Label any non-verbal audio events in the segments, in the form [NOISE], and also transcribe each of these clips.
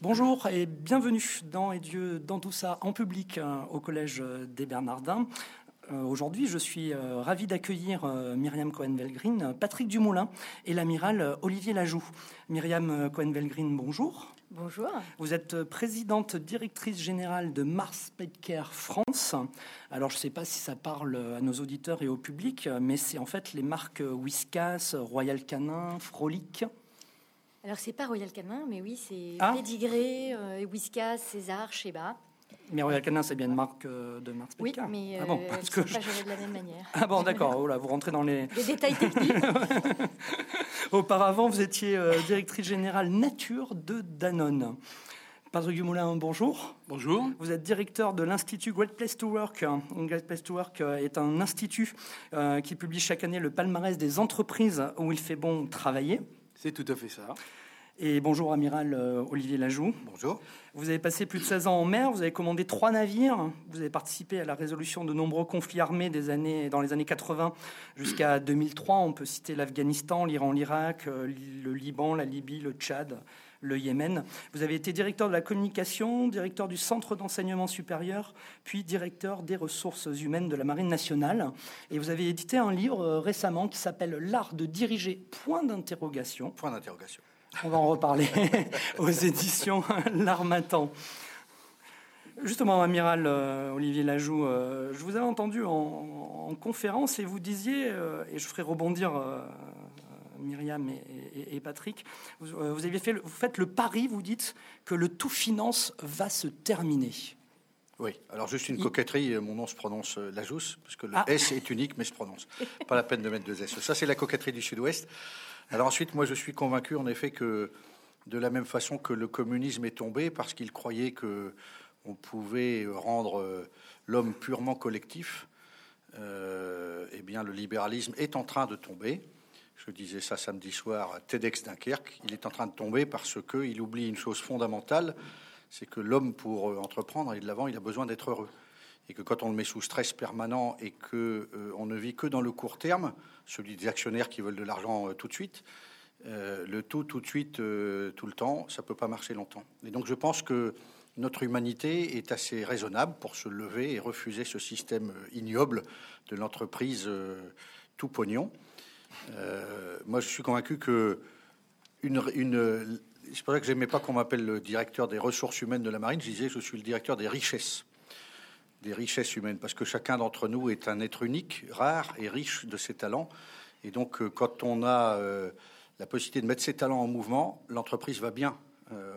Bonjour et bienvenue dans Et Dieu dans tout ça en public euh, au Collège des Bernardins. Euh, aujourd'hui, je suis euh, ravi d'accueillir Myriam Cohen-Velgrin, Patrick Dumoulin et l'amiral Olivier Lajoux. Myriam Cohen-Velgrin, bonjour. Bonjour. Vous êtes présidente directrice générale de Mars Petcare France. Alors, je ne sais pas si ça parle à nos auditeurs et au public, mais c'est en fait les marques Whiskas, Royal Canin, Frolic. Alors, c'est pas Royal Canin, mais oui, c'est Ah. Pédigré, euh, Whiskas, César, Sheba. Mais Royal Canin, c'est bien une marque euh, de Mars Oui, mais ah bon, euh, parce elles que sont je- pas gérées de la même manière. [LAUGHS] Ah bon, d'accord. Oh là, vous rentrez dans les. Détails techniques. [LAUGHS] Auparavant, vous étiez euh, directrice générale nature de Danone. Patrick Dumoulin, bonjour. Bonjour. Vous êtes directeur de l'Institut Great Place to Work. Great Place to Work euh, est un institut euh, qui publie chaque année le palmarès des entreprises où il fait bon travailler. C'est tout à fait ça. Et bonjour, amiral euh, Olivier Lajoux. Bonjour. Vous avez passé plus de 16 ans en mer, vous avez commandé trois navires, vous avez participé à la résolution de nombreux conflits armés des années, dans les années 80 jusqu'à 2003. On peut citer l'Afghanistan, l'Iran, l'Irak, euh, le Liban, la Libye, le Tchad, le Yémen. Vous avez été directeur de la communication, directeur du centre d'enseignement supérieur, puis directeur des ressources humaines de la Marine nationale. Et vous avez édité un livre euh, récemment qui s'appelle L'art de diriger, point d'interrogation. Point d'interrogation. On va en reparler [LAUGHS] aux éditions [LAUGHS] L'Armatan. Justement, amiral euh, Olivier Lajoux, euh, je vous avais entendu en, en conférence et vous disiez, euh, et je ferai rebondir Myriam et, et- et Patrick, vous, euh, vous aviez fait, le- vous faites le pari, vous dites que le tout finance va se terminer. Oui. Alors juste une coquetterie. euh, Mon nom se prononce euh, Lajous, parce que le Ah. S est unique, mais se prononce. Pas la peine de mettre deux S. Ça, c'est la coquetterie du Sud-Ouest. Alors ensuite, moi, je suis convaincu, en effet, que de la même façon que le communisme est tombé, parce qu'il croyait que on pouvait rendre l'homme purement collectif, euh, eh bien, le libéralisme est en train de tomber. Je disais ça samedi soir à TEDx Dunkerque. Il est en train de tomber parce qu'il oublie une chose fondamentale, c'est que l'homme, pour euh, entreprendre et de l'avant, il a besoin d'être heureux. Et que quand on le met sous stress permanent et que euh, on ne vit que dans le court terme, celui des actionnaires qui veulent de l'argent euh, tout de suite, euh, le tout tout de suite, tout le temps, ça peut pas marcher longtemps. Et donc je pense que notre humanité est assez raisonnable pour se lever et refuser ce système ignoble de l'entreprise tout pognon. Euh, moi, je suis convaincu que c'est pour ça que j'aimais pas qu'on m'appelle le directeur des ressources humaines de la marine. Je disais, je suis le directeur des richesses, des richesses humaines, parce que chacun d'entre nous est un être unique, rare et riche de ses talents. Et donc, euh, quand on a euh, la possibilité de mettre ses talents en mouvement, l'entreprise va bien.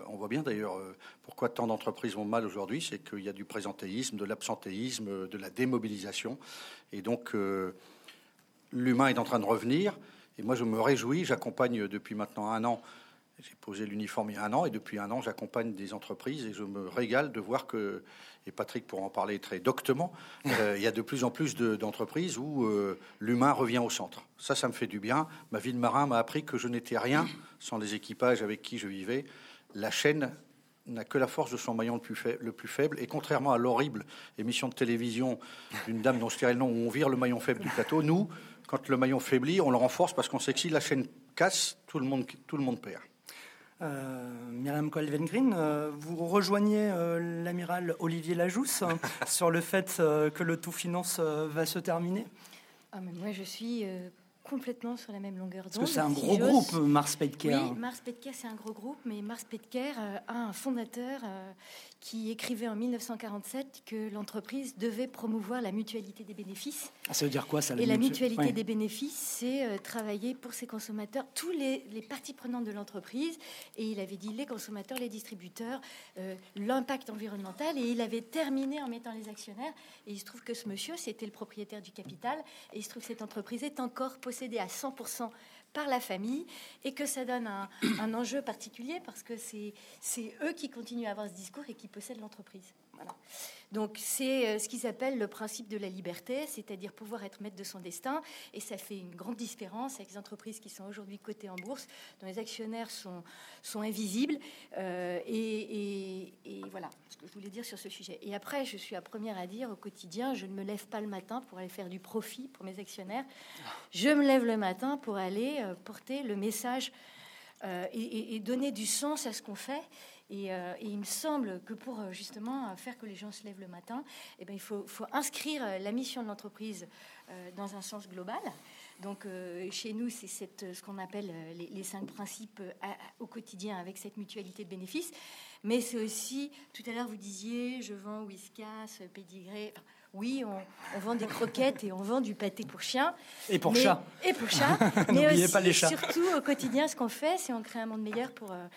On voit bien d'ailleurs pourquoi tant d'entreprises vont mal aujourd'hui, c'est qu'il y a du présentéisme, de l'absentéisme, de la démobilisation. Et donc, l'humain est en train de revenir. Et moi, je me réjouis. J'accompagne depuis maintenant un an. J'ai posé l'uniforme il y a un an et depuis un an, j'accompagne des entreprises et je me régale de voir que, et Patrick pourra en parler très doctement, [LAUGHS] euh, il y a de plus en plus de- d'entreprises où euh, l'humain revient au centre. Ça, ça me fait du bien. Ma vie de marin m'a appris que je n'étais rien [COUGHS] sans les équipages avec qui je vivais. La chaîne n'a que la force de son maillon le plus, faible, le plus faible. Et contrairement à l'horrible émission de télévision d'une dame dont je dirais le nom, où on vire le maillon faible du plateau, nous, quand le maillon faiblit, on le renforce parce qu'on sait que si la chaîne casse, tout le monde, tout le monde perd. Euh, Myriam Colvengrin, euh, vous rejoignez euh, l'amiral Olivier Lajousse hein, [LAUGHS] sur le fait euh, que le tout finance euh, va se terminer? Ah, mais moi, je suis euh, complètement sur la même longueur d'onde. Parce que c'est un si gros groupe, Mars Petcare. Oui, Mars Petcare, c'est un gros groupe, mais Mars Petcare euh, a un fondateur euh, qui écrivait en 1947 que l'entreprise devait promouvoir la mutualité des bénéfices. Ah, ça veut dire quoi ça Et la mutu- mutualité Ouais. des bénéfices, c'est euh, travailler pour ses consommateurs, tous les, les parties prenantes de l'entreprise. Et il avait dit les consommateurs, les distributeurs, euh, l'impact environnemental. Et il avait terminé en mettant les actionnaires. Et il se trouve que ce monsieur, c'était le propriétaire du capital. Et il se trouve que cette entreprise est encore possédée à 100% par la famille et que ça donne un, enjeu particulier parce que c'est eux qui continuent à avoir ce discours et qui possèdent l'entreprise. Donc c'est euh, ce qu'ils appellent le principe de la liberté, c'est-à-dire pouvoir être maître de son destin. Et ça fait une grande différence avec les entreprises qui sont aujourd'hui cotées en bourse, dont les actionnaires sont, invisibles. Euh, et, voilà ce que je voulais dire sur ce sujet. Et après, je suis la première à dire au quotidien, je ne me lève pas le matin pour aller faire du profit pour mes actionnaires. Je me lève le matin pour aller euh, porter le message et donner du sens à ce qu'on fait. Et, euh, et, il me semble que pour justement faire que les gens se lèvent le matin, eh bien, il faut, faut inscrire la mission de l'entreprise dans un sens global. Donc chez nous, c'est ce qu'on appelle les, les, cinq principes au quotidien avec cette mutualité de bénéfices. Mais c'est aussi, tout à l'heure vous disiez, je vends Whiskas, Pédigré. Oui, on, vend des croquettes et on vend du pâté pour chien. Et pour chat. Et pour chat. [LAUGHS] mais aussi, pas les chats. surtout au quotidien, ce qu'on fait, c'est on crée un monde meilleur pour, euh, euh,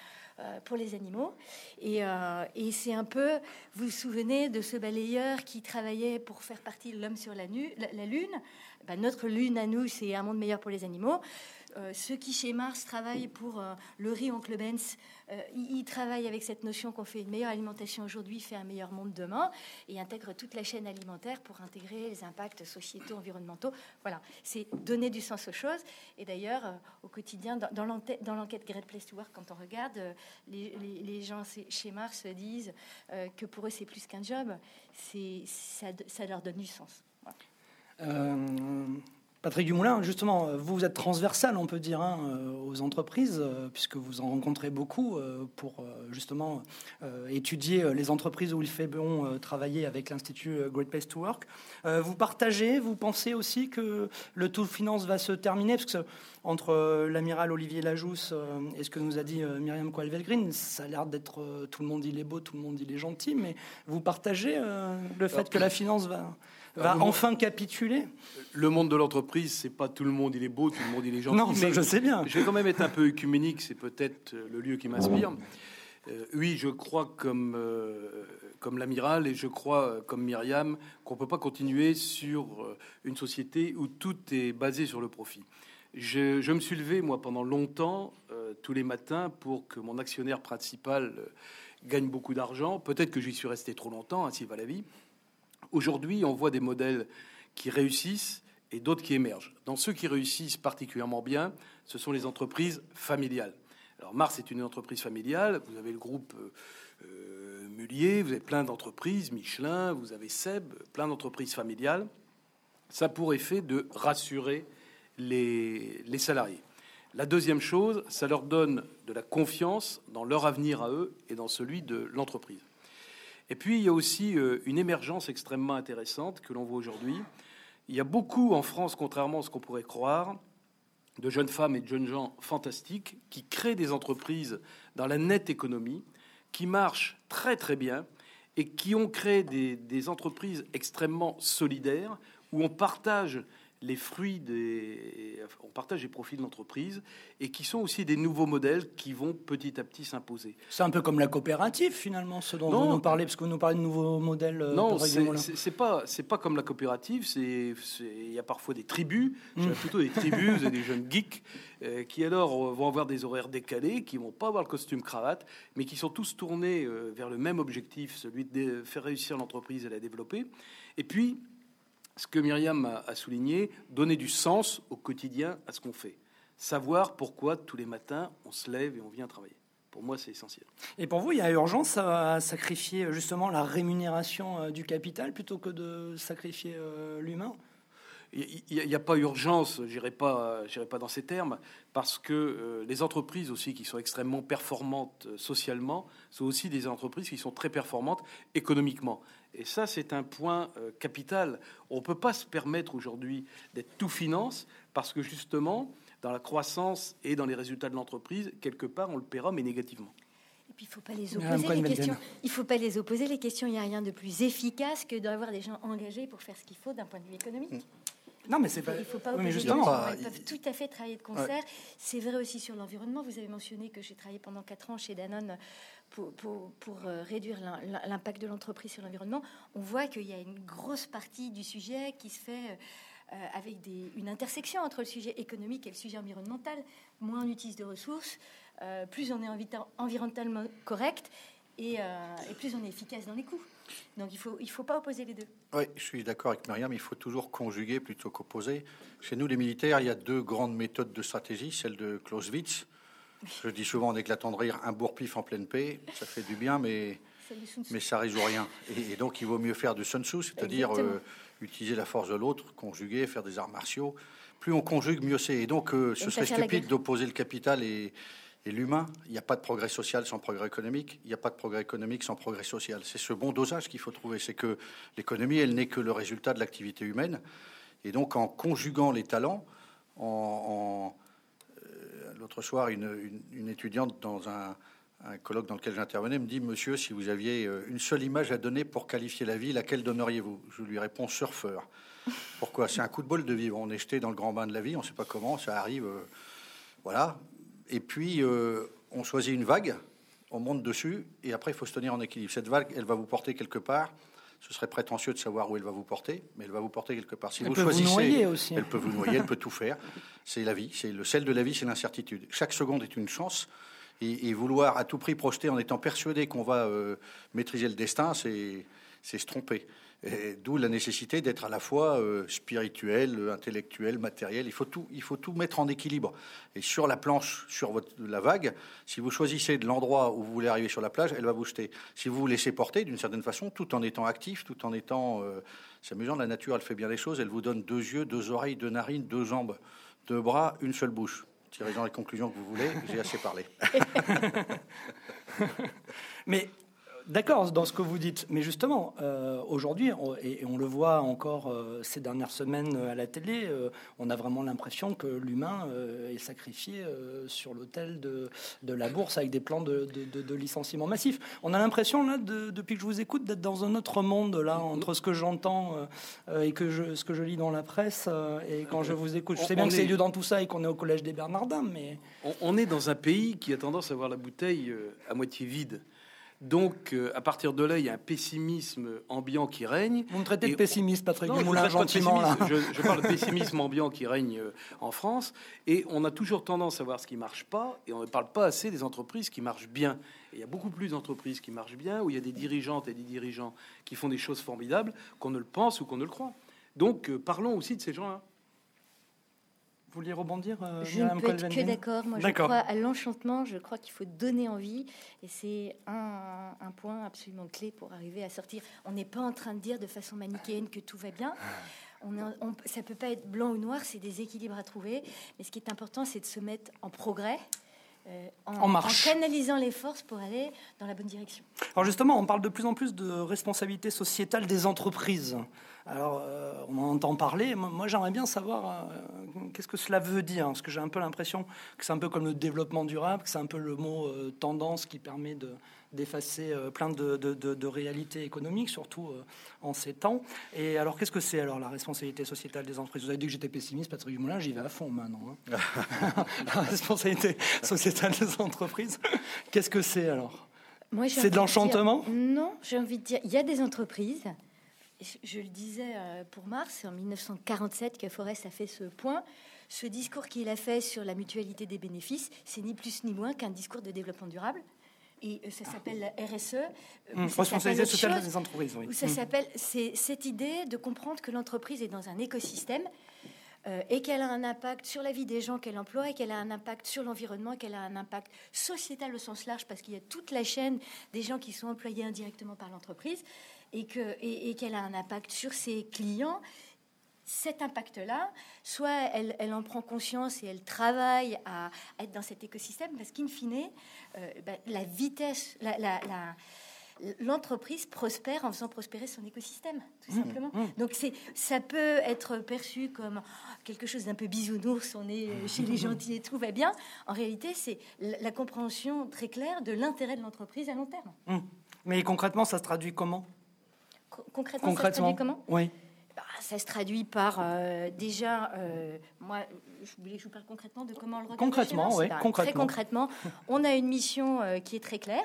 pour les animaux. Et, euh, et c'est un peu, vous vous souvenez de ce balayeur qui travaillait pour faire partie l'homme sur la, la, Lune? Ben, Notre Lune à nous, c'est un monde meilleur pour les animaux. Euh, ceux qui chez Mars travaillent pour euh, le riz Oncle Benz, euh, ils, travaillent avec cette notion qu'on fait une meilleure alimentation aujourd'hui, fait un meilleur monde demain, et intègrent toute la chaîne alimentaire pour intégrer les impacts sociétaux, environnementaux. Voilà, c'est donner du sens aux choses. Et d'ailleurs, au quotidien, dans, l'enquête Great Place to Work, quand on regarde, les, gens chez Mars disent que pour eux, c'est plus qu'un job, ça, ça, leur donne du sens. Patrick Dumoulin, justement, vous êtes transversal, on peut dire, hein, euh, aux entreprises, euh, puisque vous en rencontrez beaucoup euh, pour justement étudier les entreprises où il fait bon travailler avec l'Institut Great Place to Work. vous partagez, vous pensez aussi que le tout finance va se terminer, parce que entre l'amiral Olivier Lajousse et ce que nous a dit Myriam Coalvelgrin, ça a l'air d'être tout le monde il est beau, tout le monde il est gentil, mais vous partagez le fait que la finance va va enfin capituler Le monde de l'entreprise, c'est pas tout le monde il est beau, tout le monde il est gentil. Non, mais je sais bien. Je vais quand même être un peu œcuménique, c'est peut-être le lieu qui m'inspire. Euh, oui, je crois comme, euh, comme l'amiral et je crois euh, comme Myriam qu'on ne peut pas continuer sur une société où tout est basé sur le profit. Je, je me suis levé, moi, pendant longtemps, tous les matins, pour que mon actionnaire principal gagne beaucoup d'argent. Peut-être que j'y suis resté trop longtemps, ainsi va la vie. Aujourd'hui, on voit des modèles qui réussissent et d'autres qui émergent. Dans ceux qui réussissent particulièrement bien, ce sont les entreprises familiales. Alors Mars est une entreprise familiale, vous avez le groupe euh, euh Mullier, vous avez plein d'entreprises, Michelin, vous avez Seb, plein d'entreprises familiales. Ça a pour effet de rassurer les, les salariés. La deuxième chose, ça leur donne de la confiance dans leur avenir à eux et dans celui de l'entreprise. Et puis, il y a aussi euh, une émergence extrêmement intéressante que l'on voit aujourd'hui. Il y a beaucoup en France, contrairement à ce qu'on pourrait croire, de jeunes femmes et de jeunes gens fantastiques qui créent des entreprises dans la nette économie, qui marchent très très bien et qui ont créé des, des entreprises extrêmement solidaires où on partage les fruits des, on partage les profits de l'entreprise et qui sont aussi des nouveaux modèles qui vont petit à petit s'imposer. C'est un peu comme la coopérative finalement, ce dont vous nous parlez, parce que vous nous parlez de nouveaux modèles. Euh, non, c'est pas c'est pas comme la coopérative. C'est il y a parfois des tribus, mmh. plutôt des tribus, des [LAUGHS] jeunes geeks euh, qui alors vont avoir des horaires décalés, qui vont pas avoir le costume cravate, mais qui sont tous tournés euh, vers le même objectif, celui de faire réussir l'entreprise et la développer. Et puis ce que Myriam a, souligné, donner du sens au quotidien à ce qu'on fait. Savoir pourquoi tous les matins on se lève et on vient travailler. Pour moi, c'est essentiel. Et pour vous, il y a urgence à sacrifier justement la rémunération euh, du capital plutôt que de sacrifier euh, l'humain? Il n'y a, pas urgence, je n'irai pas, pas dans ces termes, parce que euh, les entreprises aussi qui sont extrêmement performantes socialement sont aussi des entreprises qui sont très performantes économiquement. Et ça, c'est un point euh, capital. On ne peut pas se permettre aujourd'hui d'être tout finance parce que justement, dans la croissance et dans les résultats de l'entreprise, quelque part, on le paiera, mais négativement. Et puis, il ne faut pas les opposer, les questions. Il faut pas les opposer, les questions. Il n'y a rien de plus efficace que d'avoir des gens engagés pour faire ce qu'il faut d'un point de vue économique. Mm. Non, mais c'est pas. Il faut pas justement, Ils peuvent tout à fait travailler de concert. C'est vrai aussi sur l'environnement. Vous avez mentionné que j'ai travaillé pendant quatre ans chez Danone pour, euh, réduire l'impact de l'entreprise sur l'environnement, on voit qu'il y a une grosse partie du sujet qui se fait euh, avec une intersection entre le sujet économique et le sujet environnemental. Moins on utilise de ressources, euh, plus on est environnementalement correct et, plus on est efficace dans les coûts. Donc il ne faut, il faut pas opposer les deux. Oui, je suis d'accord avec Myriam, il faut toujours conjuguer plutôt qu'opposer. Chez nous, les militaires, il y a deux grandes méthodes de stratégie, celle de Clausewitz, je dis souvent en éclatant de rire, un bourre-pif en pleine paix, ça fait du bien, mais, mais ça résout rien. Et, donc, il vaut mieux faire du Sun Tzu, c'est-à-dire euh, utiliser la force de l'autre, conjuguer, faire des arts martiaux. Plus on conjugue, mieux c'est. Et donc, euh, ce serait stupide d'opposer le capital et, Et l'humain, il n'y a pas de progrès social sans progrès économique, il n'y a pas de progrès économique sans progrès social. C'est ce bon dosage qu'il faut trouver. C'est que l'économie, elle n'est que le résultat de l'activité humaine. Et donc, en conjuguant les talents, en, euh, l'autre soir, une, étudiante dans un, colloque dans lequel j'intervenais me dit Monsieur, si vous aviez euh, une seule image à donner pour qualifier la vie, laquelle donneriez-vous? Je lui réponds surfeur. Pourquoi? C'est un coup de bol de vivre. On est jeté dans le grand bain de la vie, on ne sait pas comment, ça arrive. Euh, voilà. Et puis, on choisit une vague, on monte dessus, et après, il faut se tenir en équilibre. Cette vague, elle va vous porter quelque part ce serait prétentieux de savoir où elle va vous porter, mais elle va vous porter quelque part. Si elle vous peut choisissez, vous noyer aussi. elle peut vous noyer, elle peut tout faire. C'est la vie, c'est le sel de la vie, c'est l'incertitude. Chaque seconde est une chance. Et, vouloir à tout prix projeter en étant persuadé qu'on va euh, maîtriser le destin, c'est se tromper. D'où la nécessité d'être à la fois euh, spirituel, intellectuel, matériel. Il faut, tout, il faut tout mettre en équilibre. Et sur la planche, sur votre, la vague, si vous choisissez de l'endroit où vous voulez arriver sur la plage, elle va vous jeter. Si vous vous laissez porter d'une certaine façon, tout en étant actif, tout en étant... Euh, c'est amusant, la nature, elle fait bien les choses. Elle vous donne deux yeux, deux oreilles, deux narines, deux jambes, deux bras, une seule bouche. Tirez-en les conclusions que vous voulez, j'ai assez parlé. [LAUGHS] [LAUGHS] Mais D'accord dans ce que vous dites, mais justement, euh, aujourd'hui, et, on le voit encore euh, ces dernières semaines à la télé, euh, on a vraiment l'impression que l'humain est sacrifié sur l'autel de, la bourse avec des plans de, licenciement massif. On a l'impression, là, depuis que je vous écoute, d'être dans un autre monde, là, entre ce que j'entends et que je, ce que je lis dans la presse et quand je vous écoute. Je sais bien que c'est lieu dans tout ça et qu'on est au Collège des Bernardins, mais... on est dans un pays qui a tendance à voir la bouteille à moitié vide. Donc, euh, à partir de là, il y a un pessimisme ambiant qui règne. Vous me traitez de pessimiste, Patrick non, gentiment. Je, je, parle de [LAUGHS] pessimisme ambiant qui règne euh, en France. Et on a toujours tendance à voir ce qui marche pas, et on ne parle pas assez des entreprises qui marchent bien. il y a beaucoup plus d'entreprises qui marchent bien, où il y a des dirigeantes et des dirigeants qui font des choses formidables, qu'on ne le pense ou qu'on ne le croit. Donc, euh, parlons aussi de ces gens-là. Vous vouliez rebondir euh, Je ne peux être que d'accord. Moi, je crois à l'enchantement. Je crois qu'il faut donner envie. Et c'est un, point absolument clé pour arriver à sortir. On n'est pas en train de dire de façon manichéenne que tout va bien. On, on ça peut pas être blanc ou noir. C'est des équilibres à trouver. Mais ce qui est important, c'est de se mettre en progrès. Euh, en, marche. en, canalisant les forces pour aller dans la bonne direction. Alors justement, on parle de plus en plus de responsabilité sociétale des entreprises. Alors, euh, on en entend parler. Moi, j'aimerais bien savoir euh, qu'est-ce que cela veut dire, parce que j'ai un peu l'impression que c'est un peu comme le développement durable, que c'est un peu le mot tendance qui permet de, d'effacer plein de, de, réalités économiques, surtout en ces temps. Et alors, qu'est-ce que c'est alors la responsabilité sociétale des entreprises? Vous avez dit que j'étais pessimiste, Patrick Dumoulin, j'y vais à fond maintenant. Hein. [LAUGHS] la responsabilité sociétale des entreprises, qu'est-ce que c'est alors? C'est de l'enchantement? Non, j'ai envie de dire, il y a des entreprises je le disais euh, pour Mars, c'est en 1947 que Forrest a fait ce point. Ce discours qu'il a fait sur la mutualité des bénéfices, c'est ni plus ni moins qu'un discours de développement durable. Et euh, ça s'appelle la RSE. Euh, mmh, responsabilité sociale des entreprises. Oui. ça mmh. s'appelle, c'est cette idée de comprendre que l'entreprise est dans un écosystème et qu'elle a un impact sur la vie des gens qu'elle emploie et qu'elle a un impact sur l'environnement, qu'elle a un impact sociétal au sens large parce qu'il y a toute la chaîne des gens qui sont employés indirectement par l'entreprise et qu'elle et, a un impact sur ses clients, cet impact-là, soit elle, elle, en prend conscience et elle travaille à, être dans cet écosystème, parce qu'in fine, euh, ben, la vitesse, l'entreprise prospère en faisant prospérer son écosystème, tout mmh, simplement. Mmh. Donc c'est, ça peut être perçu comme quelque chose d'un peu bisounours, on est chez les [LAUGHS] gentils et tout va bien. En réalité, c'est la compréhension très claire de l'intérêt de l'entreprise à long terme. Mmh. Mais concrètement, ça se traduit comment? Concrètement, ça se traduit comment? Oui. Ça se traduit par euh, déjà, euh, moi, je voulais que je vous parle concrètement de comment on le regarde. Concrètement, oui, concrètement. Très concrètement, on a une mission euh, qui est très claire.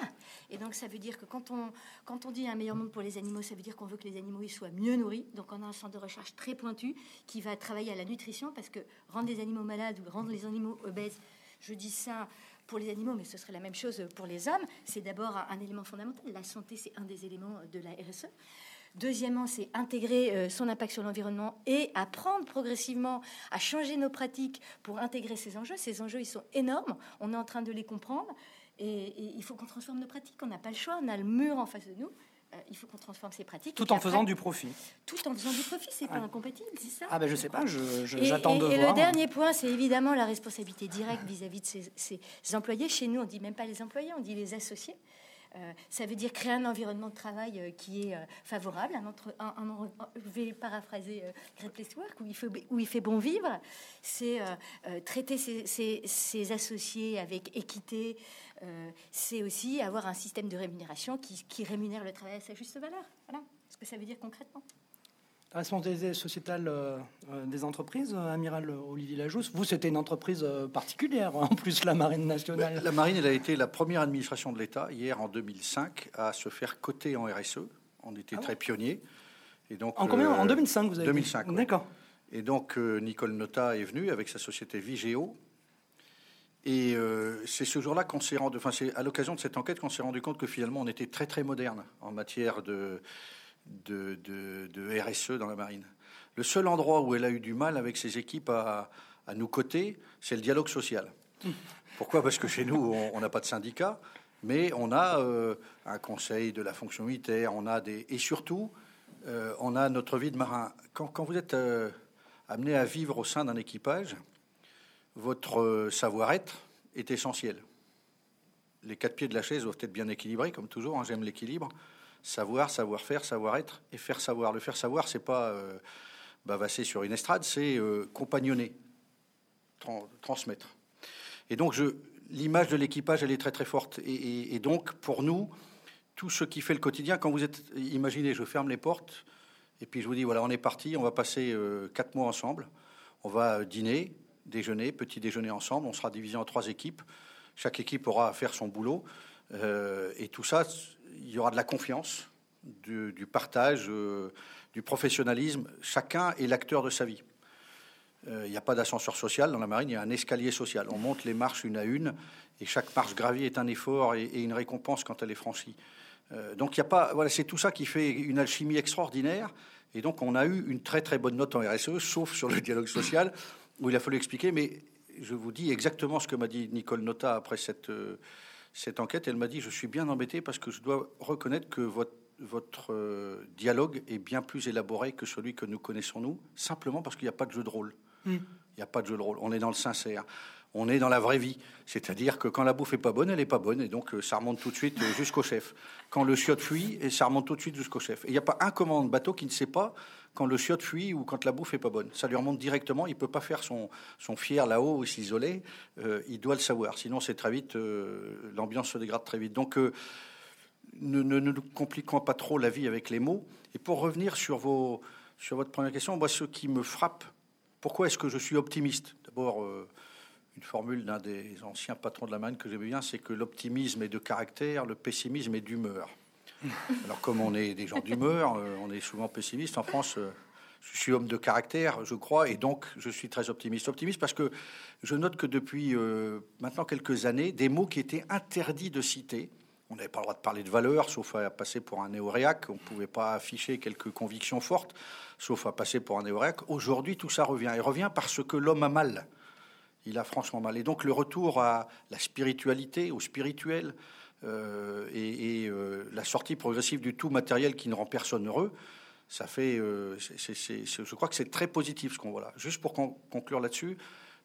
Et donc, ça veut dire que quand on, quand on dit un meilleur monde pour les animaux, ça veut dire qu'on veut que les animaux ils soient mieux nourris. Donc, on a un centre de recherche très pointu qui va travailler à la nutrition parce que rendre les animaux malades ou rendre les animaux obèses, je dis ça pour les animaux, mais ce serait la même chose pour les hommes. C'est d'abord un élément fondamental. La santé, c'est un des éléments de la RSE. Deuxièmement, c'est intégrer euh, son impact sur l'environnement et apprendre progressivement à changer nos pratiques pour intégrer ces enjeux. Ces enjeux, ils sont énormes. On est en train de les comprendre et, il faut qu'on transforme nos pratiques. On n'a pas le choix. On a le mur en face de nous. euh, il faut qu'on transforme ces pratiques. Tout en faisant du profit. Tout en faisant du profit, c'est pas incompatible, c'est ça? Ah ben je sais pas, j'attends de et, voir. Et le dernier point, c'est évidemment la responsabilité directe vis-à-vis de ces, employés. Chez nous, on dit même pas les employés, on dit les associés. Euh, ça veut dire créer un environnement de travail euh, qui est favorable. Un entre, je vais paraphraser Great Place Work, où il, fait, où il fait bon vivre. C'est traiter ses, associés avec équité, euh, c'est aussi avoir un système de rémunération qui, rémunère le travail à sa juste valeur. Voilà ce que ça veut dire concrètement. La responsabilité sociétale euh, euh, des entreprises, amiral Olivier Lajousse, vous, c'était une entreprise particulière, en plus la Marine nationale. La Marine, elle a été la première administration de l'État, hier en 2005, à se faire coter en RSE. On était ah très pionniers. Et donc, en combien? En 2005, vous avez 2005. D'accord. Et donc, Nicole Nota est venue avec sa société Vigéo, et euh, c'est ce jour-là qu'on s'est rendu, enfin c'est à l'occasion de cette enquête qu'on s'est rendu compte que finalement on était très très moderne en matière de, de, de, RSE dans la marine. Le seul endroit où elle a eu du mal avec ses équipes à, à nous coter, c'est le dialogue social. [LAUGHS] Pourquoi? Parce que chez nous, on n'a pas de syndicat, mais on a euh, un conseil de la fonction militaire, on a des, et surtout, euh, on a notre vie de marin. Quand, quand vous êtes amené à vivre au sein d'un équipage, votre euh, savoir-être est essentiel. Les quatre pieds de la chaise doivent être bien équilibrés, comme toujours. Hein, j'aime l'équilibre. Savoir, savoir-faire, savoir-être et faire savoir. Le faire savoir, c'est pas euh, bavasser sur une estrade, c'est euh, compagnonner, transmettre. Et donc, l'image de l'équipage, elle est très très forte. Et, donc, pour nous, tout ce qui fait le quotidien, quand vous êtes, imaginez, je ferme les portes et puis je vous dis voilà, on est parti, on va passer quatre mois ensemble, on va dîner, déjeuner, petit déjeuner ensemble. On sera divisé en trois équipes. Chaque équipe aura à faire son boulot. Euh, et tout ça, il y aura de la confiance, du, partage, euh, du professionnalisme. Chacun est l'acteur de sa vie. Euh, il n'y a pas d'ascenseur social dans la marine, il y a un escalier social. On monte les marches une à une, et chaque marche gravie est un effort et, une récompense quand elle est franchie. donc il a pas, voilà, c'est tout ça qui fait une alchimie extraordinaire. Et donc on a eu une très très bonne note en RSE, sauf sur le dialogue social, où il a fallu expliquer, mais je vous dis exactement ce que m'a dit Nicole Nota après cette, euh, cette enquête. Elle m'a dit Je suis bien embêté parce que je dois reconnaître que votre, votre euh, dialogue est bien plus élaboré que celui que nous connaissons, nous, simplement parce qu'il n'y a pas de jeu de rôle. Hmm. Il n'y a pas de jeu de rôle. On est dans le sincère on est dans la vraie vie. C'est-à-dire que quand la bouffe est pas bonne, elle est pas bonne, et donc euh, ça remonte tout de suite euh, jusqu'au chef. Quand le chiotte fuit, et ça remonte tout de suite jusqu'au chef. il n'y a pas un commandant de bateau qui ne sait pas quand le chiotte fuit ou quand la bouffe est pas bonne. Ça lui remonte directement. Il peut pas faire son, son fier là-haut ou s'isoler. Euh, il doit le savoir. Sinon, c'est très vite, l'ambiance se dégrade très vite. Donc, ne, nous compliquons pas trop la vie avec les mots. Et pour revenir sur, vos, sur votre première question, moi, ce qui me frappe, pourquoi est-ce que je suis optimiste? D'abord, une formule d'un des anciens patrons de la marine que j'aime bien, c'est que l'optimisme est de caractère, le pessimisme est d'humeur. [LAUGHS] Alors comme on est des gens d'humeur, euh, on est souvent pessimiste. En France, euh, je suis homme de caractère, je crois, et donc je suis très optimiste. Optimiste parce que je note que depuis euh, maintenant quelques années, des mots qui étaient interdits de citer, on n'avait pas le droit de parler de valeur, sauf à passer pour un néoréaque. On ne pouvait pas afficher quelques convictions fortes, sauf à passer pour un néoréaque. Aujourd'hui, tout ça revient. Et revient parce que l'homme a mal il a franchement mal. Et donc le retour à la spiritualité, au spirituel, euh, et, euh, la sortie progressive du tout matériel qui ne rend personne heureux, ça fait, euh, je crois que c'est très positif ce qu'on voit là. Juste pour conclure là-dessus,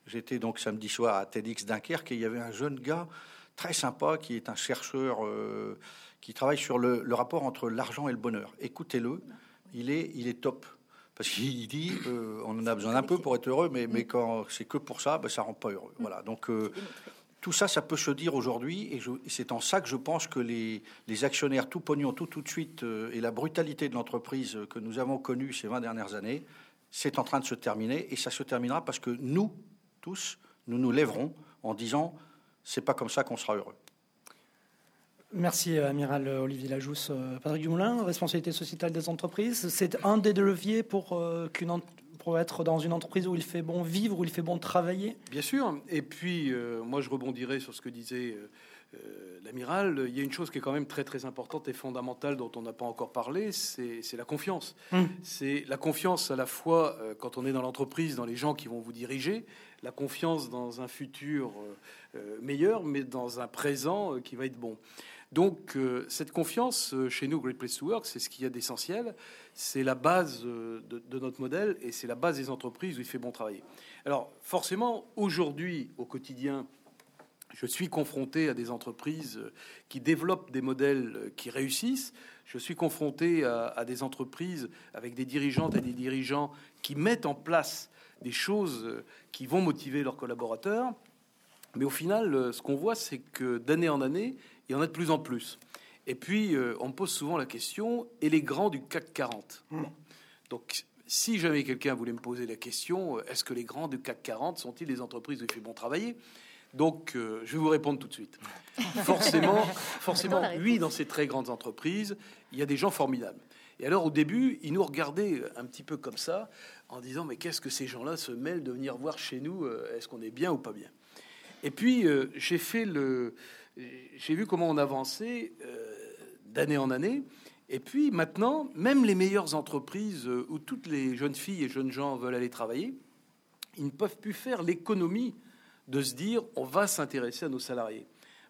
j'étais donc samedi soir à TEDx Dunkerque et il y avait un jeune gars très sympa qui est un chercheur qui travaille sur le, le rapport entre l'argent et le bonheur. Écoutez-le, il est, il est top. Parce qu'il dit, euh, on en a besoin d'un peu pour être heureux, mais, mais quand c'est que pour ça, ben, ça rend pas heureux. Voilà. Donc euh, tout ça, ça peut se dire aujourd'hui, et, c'est en ça que je pense que les, actionnaires tout pognon, tout tout de suite, euh, et la brutalité de l'entreprise que nous avons connue ces 20 dernières années, c'est en train de se terminer, et ça se terminera parce que nous, tous, nous nous lèverons en disant, c'est pas comme ça qu'on sera heureux. Merci, euh, Amiral Olivier Lajousse. Euh, Patrick Dumoulin, responsabilité sociétale des entreprises. C'est un des deux leviers pour, euh, pour être dans une entreprise où il fait bon vivre, où il fait bon travailler Bien sûr. Et puis, moi, je rebondirai sur ce que disait l'amiral. Il y a une chose qui est quand même très, très importante et fondamentale dont on n'a pas encore parlé, c'est la confiance. Hum. C'est la confiance à la fois quand on est dans l'entreprise, dans les gens qui vont vous diriger, la confiance dans un futur meilleur, mais dans un présent qui va être bon. Donc euh, cette confiance euh, chez nous, Great Place to Work, c'est ce qu'il y a d'essentiel, c'est la base euh, de, notre modèle et c'est la base des entreprises où il fait bon travailler. Alors forcément, aujourd'hui, au quotidien, je suis confronté à des entreprises qui développent des modèles qui réussissent. Je suis confronté à des entreprises avec des dirigeantes et des dirigeants qui mettent en place des choses qui vont motiver leurs collaborateurs. Mais au final, ce qu'on voit, c'est que d'année en année, il y en a de plus en plus. Et puis, euh, on me pose souvent la question, et les grands du CAC 40 mmh. Donc, si jamais quelqu'un voulait me poser la question, euh, est-ce que les grands du CAC 40 sont-ils des entreprises où il fait bon travailler? Donc, euh, je vais vous répondre tout de suite. [LAUGHS] forcément, forcément, oui, dans ces très grandes entreprises, il y a des gens formidables. Et alors, au début, ils nous regardaient un petit peu comme ça, en disant Mais qu'est-ce que ces gens-là se mêlent de venir voir chez nous Est-ce qu'on est bien ou pas bien? Et puis, j'ai fait le, j'ai vu comment on avançait euh, d'année en année. Et puis maintenant, même les meilleures entreprises euh, où toutes les jeunes filles et jeunes gens veulent aller travailler, ils ne peuvent plus faire l'économie de se dire on va s'intéresser à nos salariés.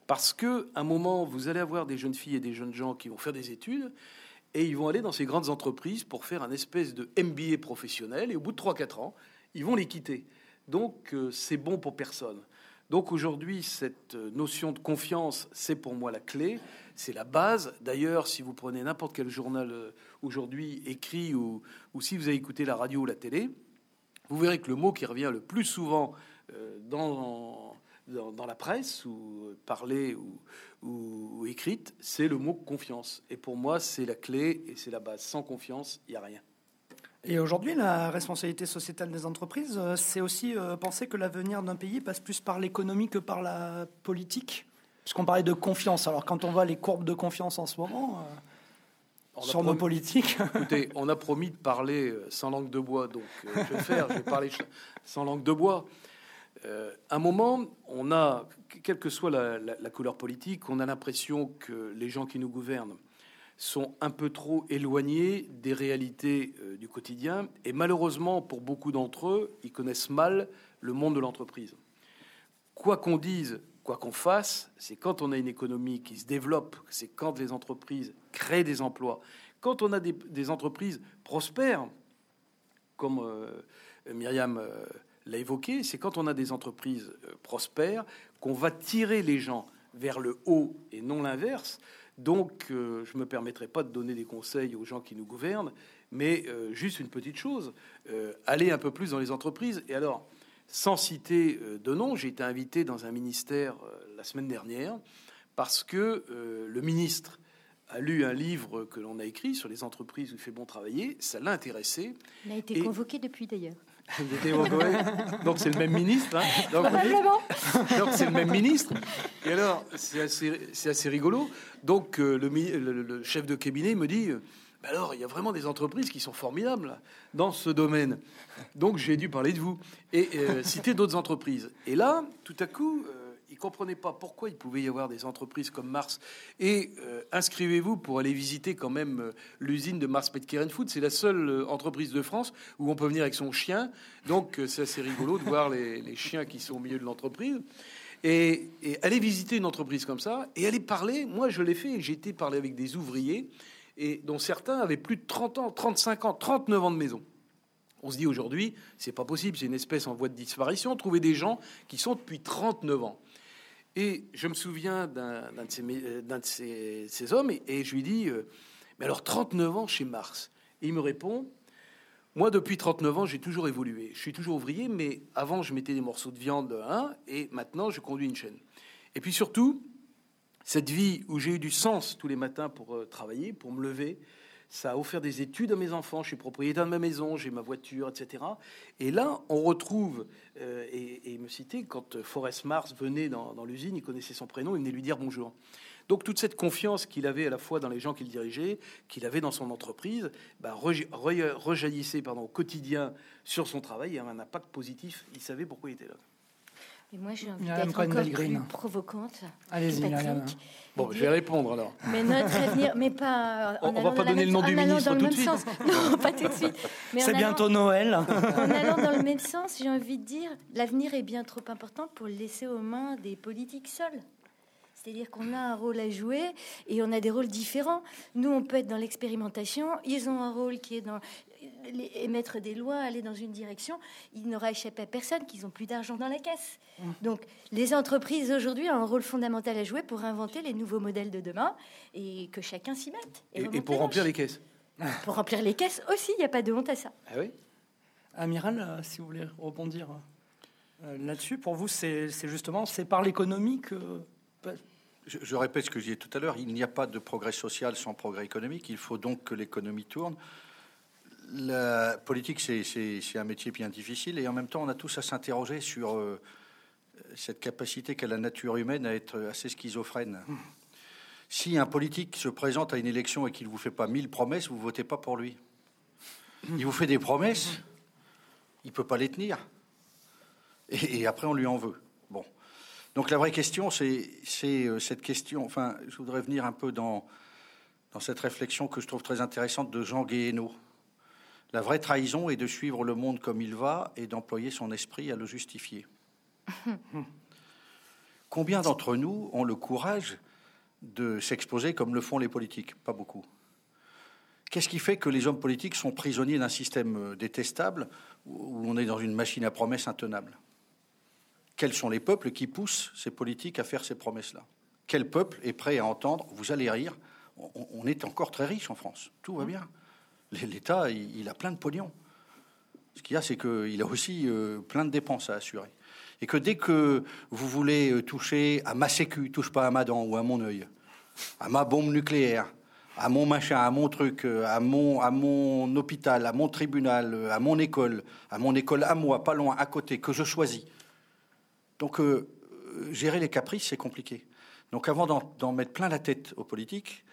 Parce que un moment, vous allez avoir des jeunes filles et des jeunes gens qui vont faire des études et ils vont aller dans ces grandes entreprises pour faire un espèce de MBA professionnel et au bout de 3-4 ans, ils vont les quitter. Donc euh, c'est bon pour personne. Donc aujourd'hui, cette notion de confiance, c'est pour moi la clé, c'est la base. D'ailleurs, si vous prenez n'importe quel journal euh, aujourd'hui écrit ou, si vous avez écouté la radio ou la télé, vous verrez que le mot qui revient le plus souvent euh, dans, dans, la presse, ou parlée ou, ou écrite, c'est le mot confiance. Et pour moi, c'est la clé et c'est la base. Sans confiance, il n'y a rien. Et aujourd'hui, la responsabilité sociétale des entreprises, euh, c'est aussi euh, penser que l'avenir d'un pays passe plus par l'économie que par la politique. Puisqu'on parlait de confiance. Alors, quand on voit les courbes de confiance en ce moment, euh, sur nos politiques. [LAUGHS] Écoutez, on a promis de parler sans langue de bois, donc je vais faire, je vais parler sans langue de bois. à un moment, on a, quelle que soit la couleur politique, on a l'impression que les gens qui nous gouvernent sont un peu trop éloignés des réalités euh, du quotidien. Et malheureusement, pour beaucoup d'entre eux, ils connaissent mal le monde de l'entreprise. Quoi qu'on dise, quoi qu'on fasse, c'est quand on a une économie qui se développe, c'est quand les entreprises créent des emplois, quand on a des, entreprises prospères, comme euh, Myriam euh, l'a évoqué, c'est quand on a des entreprises prospères qu'on va tirer les gens vers le haut et non l'inverse. Donc, euh, je ne me permettrai pas de donner des conseils aux gens qui nous gouvernent, mais euh, juste une petite chose, euh, aller un peu plus dans les entreprises. Et alors, sans citer de nom, j'ai été invité dans un ministère la semaine dernière parce que le ministre a lu un livre que l'on a écrit sur les entreprises où il fait bon travailler, ça l'a intéressé. Il a été convoqué depuis d'ailleurs. Donc c'est le même ministre. Hein. Donc, c'est le même ministre. Et alors c'est assez, assez, rigolo. Donc euh, le, le, chef de cabinet me dit. Bah alors, il y a vraiment des entreprises qui sont formidables dans ce domaine. Donc, j'ai dû parler de vous et euh, citer d'autres entreprises. Et là, tout à coup, ils comprenaient pas pourquoi il pouvait y avoir des entreprises comme Mars. Et euh, inscrivez-vous pour aller visiter quand même euh, l'usine de Mars Petcare Food. C'est la seule euh, entreprise de France où on peut venir avec son chien. Donc c'est assez rigolo de voir les, chiens qui sont au milieu de l'entreprise. Et, et, aller visiter une entreprise comme ça et aller parler. Moi, je l'ai fait. J'ai été parler avec des ouvriers et dont certains avaient plus de 30 ans, 35 ans, 39 ans de maison. On se dit aujourd'hui, c'est pas possible, c'est une espèce en voie de disparition. Trouver des gens qui sont depuis 39 ans. Et je me souviens d'un de, ces, hommes et, je lui dis euh, Mais alors, 39 ans chez Mars Et il me répond Moi, depuis 39 ans, j'ai toujours évolué. Je suis toujours ouvrier, mais avant, je mettais des morceaux de viande, hein, et maintenant, je conduis une chaîne. Et puis surtout, cette vie où j'ai eu du sens tous les matins pour euh, travailler, pour me lever, ça a offert des études à mes enfants. Je suis propriétaire de ma maison, j'ai ma voiture, etc. Et là, on retrouve, euh, et, me citait, quand Forrest Mars venait dans, l'usine, il connaissait son prénom, il venait lui dire bonjour. Donc toute cette confiance qu'il avait à la fois dans les gens qu'il dirigeait, qu'il avait dans son entreprise, bah, rejaillissait pardon, au quotidien sur son travail et avait un impact positif. Il savait pourquoi il était là. Et moi, j'ai envie d'être encore plus provocante. Allez-y, Bon, je vais répondre alors. Mais notre [LAUGHS] avenir, mais pas. On, ne va pas donner le nom du ministre tout de suite. Sens. [LAUGHS] Non, pas tout de suite. C'est bientôt Noël. En [LAUGHS] allant dans le même sens, j'ai envie de dire, l'avenir est bien trop important pour le laisser aux mains des politiques seuls. C'est-à-dire qu'on a un rôle à jouer et on a des rôles différents. Nous, on peut être dans l'expérimentation. Ils ont un rôle qui est dans émettre des lois, aller dans une direction. Il n'aura échappé à personne qu'ils n'ont plus d'argent dans la caisse. Mmh. Donc, les entreprises aujourd'hui ont un rôle fondamental à jouer pour inventer les nouveaux modèles de demain et que chacun s'y mette. Et, pour remplir les caisses. [LAUGHS] Pour remplir les caisses aussi, il n'y a pas de honte à ça. Ah oui Amiral, euh, si vous voulez rebondir euh, là-dessus, pour vous, c'est justement c'est par l'économie que je, répète ce que je disais tout à l'heure, il n'y a pas de progrès social sans progrès économique, il faut donc que l'économie tourne. La politique, c'est un métier bien difficile, et en même temps, on a tous à s'interroger sur euh, cette capacité qu'a la nature humaine à être assez schizophrène. Si un politique se présente à une élection et qu'il ne vous fait pas mille promesses, vous ne votez pas pour lui. Il vous fait des promesses, il ne peut pas les tenir. et après, on lui en veut. Donc la vraie question, c'est euh, cette question. Enfin, je voudrais venir un peu dans, dans cette réflexion que je trouve très intéressante de Jean Guéhenno. La vraie trahison est de suivre le monde comme il va et d'employer son esprit à le justifier. [LAUGHS] Combien d'entre nous ont le courage de s'exposer comme le font les politiques? Pas beaucoup. Qu'est-ce qui fait que les hommes politiques sont prisonniers d'un système euh, détestable où on est dans une machine à promesses intenable quels sont les peuples qui poussent ces politiques à faire ces promesses-là? Quel peuple est prêt à entendre Vous allez rire, on, est encore très riche en France, tout va bien. L'État, il, a plein de pognon. Ce qu'il y a, c'est qu'il a aussi euh, plein de dépenses à assurer. Et que dès que vous voulez euh, toucher à ma sécu, touche pas à ma dent ou à mon œil, à ma bombe nucléaire, à mon machin, à mon truc, euh, à mon, à mon hôpital, à mon tribunal, à mon école, à mon école à moi, pas loin, à côté, que je choisis, donc, gérer les caprices, c'est compliqué. Donc, avant d'en mettre plein la tête aux politiques,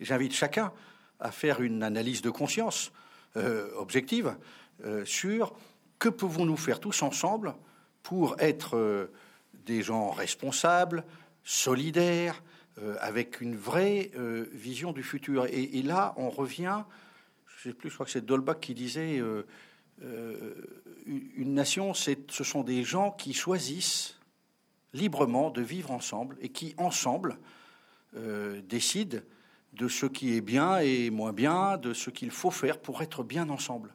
j'invite chacun à faire une analyse de conscience euh, objective euh, sur que pouvons-nous faire tous ensemble pour être des gens responsables, solidaires, avec une vraie vision du futur. Et, là, on revient, je sais plus, je crois que c'est Dolbach qui disait euh, une nation, ce sont des gens qui choisissent librement de vivre ensemble et qui, ensemble, euh, décident de ce qui est bien et moins bien, de ce qu'il faut faire pour être bien ensemble.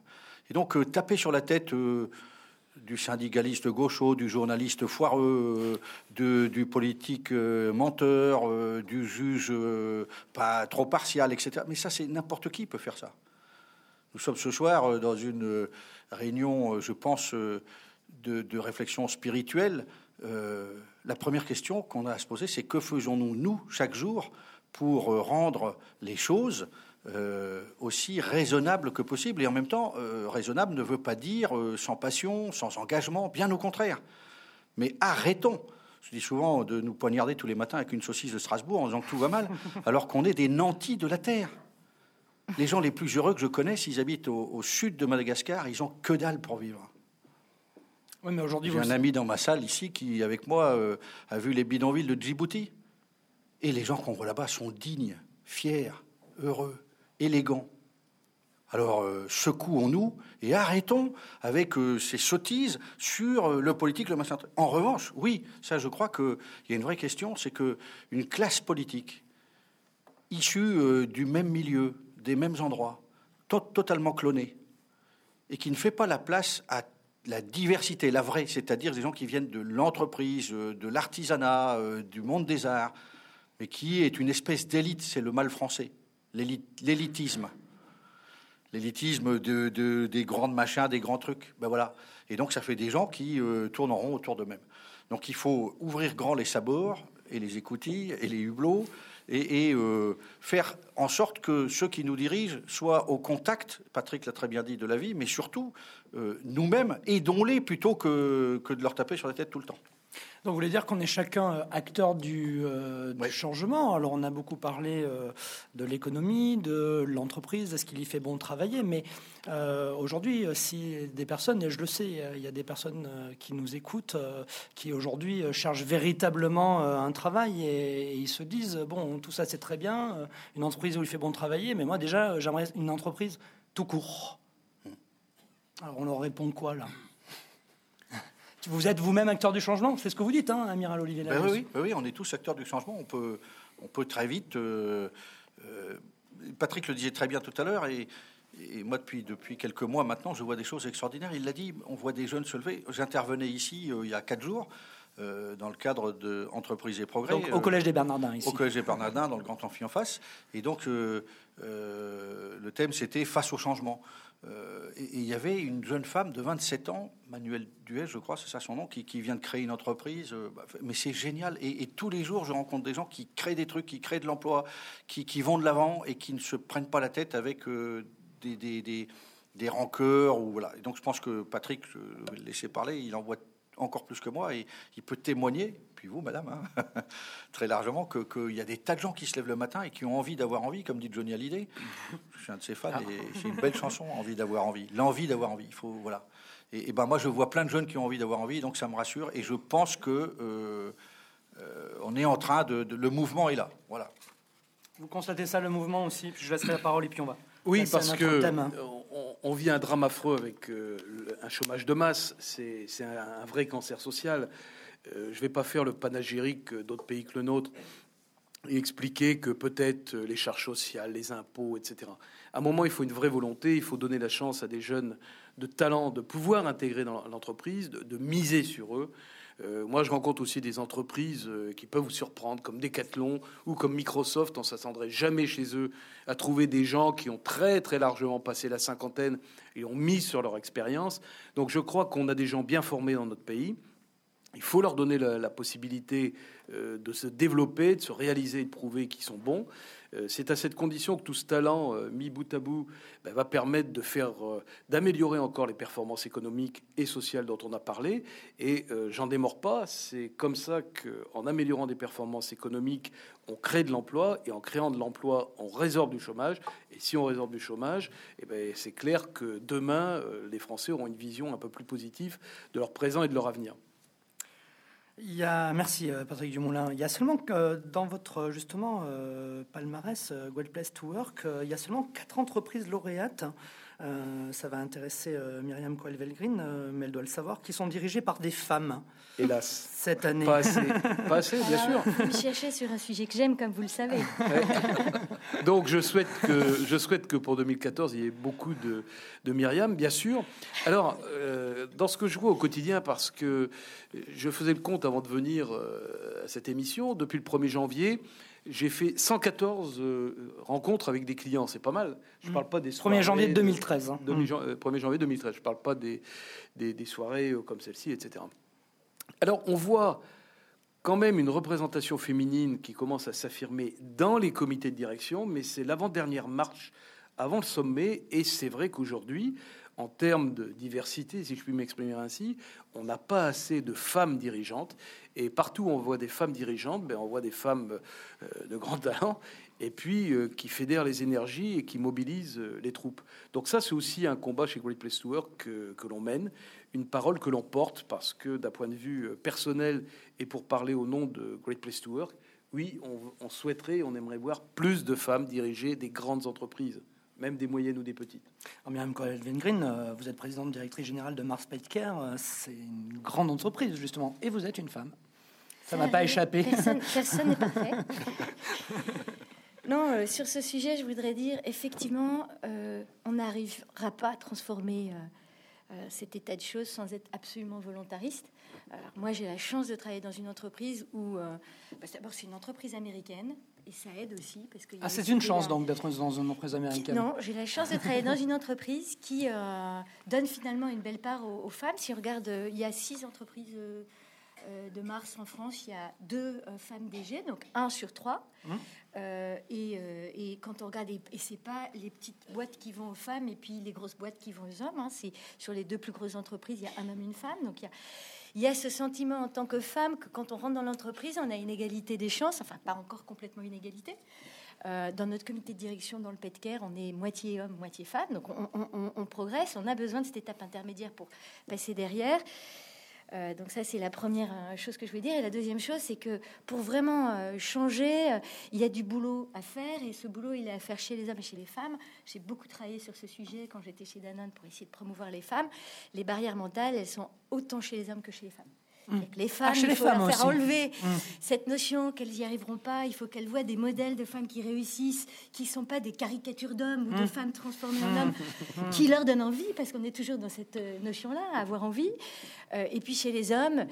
Et donc, euh, taper sur la tête du syndicaliste gaucho, du journaliste foireux, du politique menteur, du juge pas trop partial, etc. Mais ça, c'est n'importe qui peut faire ça. Nous sommes ce soir euh, dans une euh, réunion, euh, je pense, de, réflexion spirituelle. la première question qu'on a à se poser, c'est que faisons-nous, nous, chaque jour, pour rendre les choses aussi raisonnables que possible. Et en même temps, raisonnable ne veut pas dire sans passion, sans engagement, bien au contraire. Mais arrêtons. Je dis souvent de nous poignarder tous les matins avec une saucisse de Strasbourg en disant que tout va mal, [LAUGHS] alors qu'on est des nantis de la terre. Les gens les plus heureux que je connais, s'ils habitent au, sud de Madagascar, ils ont que dalle pour vivre. Oui, mais aujourd'hui, j'ai un ami dans ma salle ici qui, avec moi, euh, a vu les bidonvilles de Djibouti. Et les gens qu'on voit là-bas sont dignes, fiers, heureux, élégants. Alors euh, secouons-nous et arrêtons avec euh, ces sottises sur le politique, le machin. En revanche, oui, ça, je crois qu'il y a une vraie question, c'est que une classe politique issue du même milieu, des mêmes endroits, totalement clonés, et qui ne fait pas la place à la diversité, la vraie, c'est-à-dire des gens qui viennent de l'entreprise, euh, de l'artisanat, euh, du monde des arts, mais qui est une espèce d'élite, c'est le mal français, l'élitisme. L'élitisme de, des grandes machins, des grands trucs. Ben voilà. Et donc ça fait des gens qui euh, tourneront autour d'eux-mêmes. Donc il faut ouvrir grand les sabords et les écoutilles et les hublots et, euh, faire en sorte que ceux qui nous dirigent soient au contact, Patrick l'a très bien dit, de la vie, mais surtout euh, nous-mêmes, aidons-les plutôt que de leur taper sur la tête tout le temps. Donc, vous voulez dire qu'on est chacun euh, acteur du, changement. Alors, on a beaucoup parlé de l'économie, de l'entreprise, est-ce qu'il y fait bon de travailler? Mais aujourd'hui, si des personnes, et je le sais, il y a des personnes qui nous écoutent, qui aujourd'hui cherchent véritablement un travail et, ils se disent bon, tout ça c'est très bien, une entreprise où il fait bon de travailler, mais moi déjà, j'aimerais une entreprise tout court. Alors, on leur répond quoi là? Vous êtes vous-même acteur du changement, c'est ce que vous dites, hein, Amiral Olivier ben oui, oui, oui, on est tous acteurs du changement. On peut, on peut très vite. Euh, euh, Patrick le disait très bien tout à l'heure, et, moi, depuis, depuis quelques mois maintenant, je vois des choses extraordinaires. Il l'a dit, on voit des jeunes se lever. J'intervenais ici il y a quatre jours. dans le cadre de Entreprises et Progrès. au Collège des Bernardins, ici. Au Collège des Bernardins, dans le Grand Amphi en face. Et donc, le thème, c'était Face au changement. Euh, et il y avait une jeune femme de 27 ans, Manuel Duet, je crois, c'est ça son nom, qui, vient de créer une entreprise. Euh, bah, mais c'est génial. Et, tous les jours, je rencontre des gens qui créent des trucs, qui créent de l'emploi, qui, vont de l'avant et qui ne se prennent pas la tête avec euh, des, des, des, rancœurs. Ou, voilà. Et donc je pense que Patrick, je vais le laisser parler, il envoie encore plus que moi, et il peut témoigner, puis vous, madame, hein, [LAUGHS] très largement, qu'il y a des tas de gens qui se lèvent le matin et qui ont envie d'avoir envie, comme dit Johnny Hallyday. Je suis un de ses fans, et c'est une belle chanson, Envie d'avoir envie. L'envie d'avoir envie, il faut, voilà. Et, ben moi, je vois plein de jeunes qui ont envie d'avoir envie, donc ça me rassure, et je pense que euh, euh, on est en train de, Le mouvement est là, voilà. Vous constatez ça, le mouvement aussi, puis je laisserai la parole, et puis on va... Oui, parce que on, vit un drame affreux avec euh, un chômage de masse. C'est un, vrai cancer social. Euh, je ne vais pas faire le panégyrique d'autres pays que le nôtre et expliquer que peut-être les charges sociales, les impôts, etc. À un moment, il faut une vraie volonté. Il faut donner la chance à des jeunes de talent de pouvoir intégrer dans l'entreprise, de miser sur eux. Euh, moi, je rencontre aussi des entreprises euh, qui peuvent vous surprendre, comme Decathlon ou comme Microsoft. On s'attendrait jamais chez eux à trouver des gens qui ont très très largement passé la cinquantaine et ont mis sur leur expérience. Donc, je crois qu'on a des gens bien formés dans notre pays. Il faut leur donner la, possibilité euh, de se développer, de se réaliser et de prouver qu'ils sont bons. Euh, c'est à cette condition que tout ce talent euh, mis bout à bout ben, va permettre d'améliorer encore les performances économiques et sociales dont on a parlé. Et j'en démords pas. C'est comme ça qu'en améliorant des performances économiques, on crée de l'emploi et en créant de l'emploi, on résorbe du chômage. Et si on résorbe du chômage, eh ben, c'est clair que demain, les Français auront une vision un peu plus positive de leur présent et de leur avenir. Merci euh, Patrick Dumoulin. Il y a seulement que dans votre justement euh, palmarès euh, Place to Work, il y a seulement quatre entreprises lauréates euh, ça va intéresser euh, Myriam Coelvelgrin, euh, mais elle doit le savoir, qui sont dirigées par des femmes. Hélas. Cette année. Pas assez, pas assez bien sûr. Vous cherchez sur un sujet que j'aime, comme vous le savez. Donc je souhaite, que, je souhaite que pour 2014, il y ait beaucoup de, de Myriam, bien sûr. Alors, dans ce que je vois au quotidien, parce que je faisais le compte avant de venir à cette émission, depuis le 1er janvier, j'ai fait 114 euh, rencontres avec des clients, c'est pas mal. Je ne parle pas des 1er janvier 2013. 1er hein. janvier 2013, je parle pas des, des, soirées euh, comme celle-ci, etc. Alors on voit quand même une représentation féminine qui commence à s'affirmer dans les comités de direction, mais c'est l'avant-dernière marche avant le sommet, et c'est vrai qu'aujourd'hui, en termes de diversité, si je puis m'exprimer ainsi, on n'a pas assez de femmes dirigeantes. Et partout où on voit des femmes dirigeantes, ben on voit des femmes euh, de grand talent, et puis euh, qui fédèrent les énergies et qui mobilisent euh, les troupes. Donc ça, c'est aussi un combat chez Great Place to Work que, que l'on mène, une parole que l'on porte, parce que d'un point de vue personnel et pour parler au nom de Great Place to Work, oui, on, on souhaiterait, on aimerait voir plus de femmes diriger des grandes entreprises même des moyennes ou des petites. Madame Colette-Vengrin, euh, vous êtes présidente directrice générale de Mars Pet Care. Euh, c'est une grande entreprise, justement. Et vous êtes une femme. Ça m'a pas échappé. Personne n'est parfait. [LAUGHS] non, euh, sur ce sujet, je voudrais dire, effectivement, on n'arrivera pas à transformer cet état de choses sans être absolument volontariste. Alors, moi, j'ai la chance de travailler dans une entreprise où, bah, d'abord, c'est une entreprise américaine et ça aide aussi parce que. Ah, c'est une chance donc d'être dans une entreprise américaine. Non, j'ai la chance de travailler dans [LAUGHS] une entreprise qui euh, donne finalement une belle part aux, femmes. Si on regarde, euh, il y a six entreprises euh, de Mars en France, il y a deux femmes DG, donc un sur trois. Hum. Et, et, quand on regarde, et, c'est pas les petites boîtes qui vont aux femmes et puis les grosses boîtes qui vont aux hommes. Hein, c'est sur les deux plus grosses entreprises, il y a un homme, une femme. Donc il y a il y a ce sentiment en tant que femme que quand on rentre dans l'entreprise, on a une égalité des chances, enfin pas encore complètement une égalité. Euh, dans notre comité de direction dans le PETCare, on est moitié homme, moitié femme, donc on, progresse, on a besoin de cette étape intermédiaire pour passer derrière. Euh, donc ça, c'est la première euh, chose que je voulais dire. Et la deuxième chose, c'est que pour vraiment euh, changer, il y a du boulot à faire. Et ce boulot, il est à faire chez les hommes et chez les femmes. J'ai beaucoup travaillé sur ce sujet quand j'étais chez Danone pour essayer de promouvoir les femmes. Les barrières mentales, elles sont autant chez les hommes que chez les femmes. Mmh. Les femmes, Ah, il les faut femmes leur faire aussi. enlever Mmh. cette notion qu'elles n'y arriveront pas. Il faut qu'elles voient des modèles de femmes qui réussissent, qui ne sont pas des caricatures d'hommes ou de femmes transformées en hommes, qui leur donnent envie, parce qu'on est toujours dans cette euh, notion-là, avoir envie. Euh, et puis chez les hommes,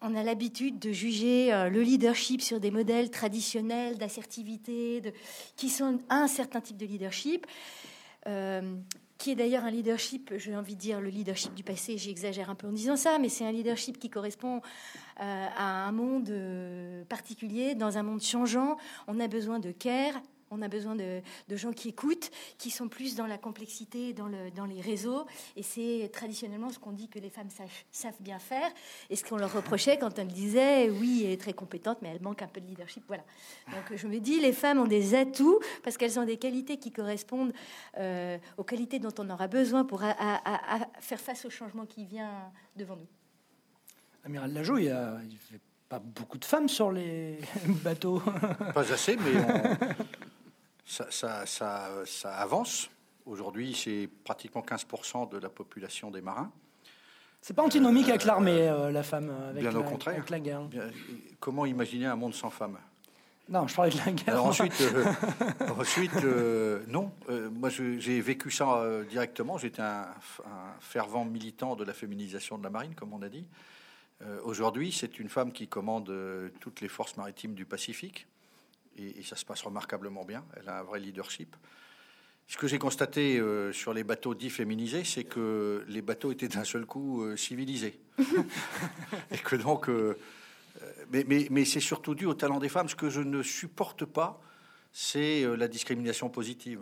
on a l'habitude de juger euh, le leadership sur des modèles traditionnels d'assertivité, de, qui sont un certain type de leadership. euh, qui est d'ailleurs un leadership, j'ai envie de dire le leadership du passé, j'exagère un peu en disant ça, mais c'est un leadership qui correspond euh, à un monde euh, particulier, dans un monde changeant. On a besoin de care, on a besoin de, de gens qui écoutent, qui sont plus dans la complexité, dans, le, dans les réseaux. Et c'est traditionnellement ce qu'on dit que les femmes sachent- savent bien faire. Et ce qu'on leur reprochait quand elles disaient, oui, elle est très compétente, mais elle manque un peu de leadership. Voilà. Donc je me dis, les femmes ont des atouts parce qu'elles ont des qualités qui correspondent euh, aux qualités dont on aura besoin pour a- a- a- a- faire face au changement qui vient devant nous. Amiral Lajo, il y a, il fait pas beaucoup de femmes sur les [LAUGHS] bateaux. Pas assez, mais on- [LAUGHS] ça, ça- ça- ça avance. Aujourd'hui, c'est pratiquement 15% de la population des marins. C'est pas antinomique avec l'armée, euh, la femme, euh, avec, Bien la, au contraire. avec la guerre. Bien, Comment imaginer un monde sans femmes? Non, je parlais de la guerre. Alors ensuite, euh, [LAUGHS] ensuite euh, non. Euh, moi, j'ai vécu ça directement. J'étais un, un fervent militant de la féminisation de la marine, comme on a dit. Aujourd'hui, c'est une femme qui commande toutes les forces maritimes du Pacifique, et, et ça se passe remarquablement bien. Elle a un vrai leadership. Ce que j'ai constaté euh, sur les bateaux dits féminisés, c'est que les bateaux étaient d'un seul coup euh, civilisés, [LAUGHS] et que donc euh, mais, mais- mais c'est surtout dû au talent des femmes. Ce que je ne supporte pas, c'est la discrimination positive.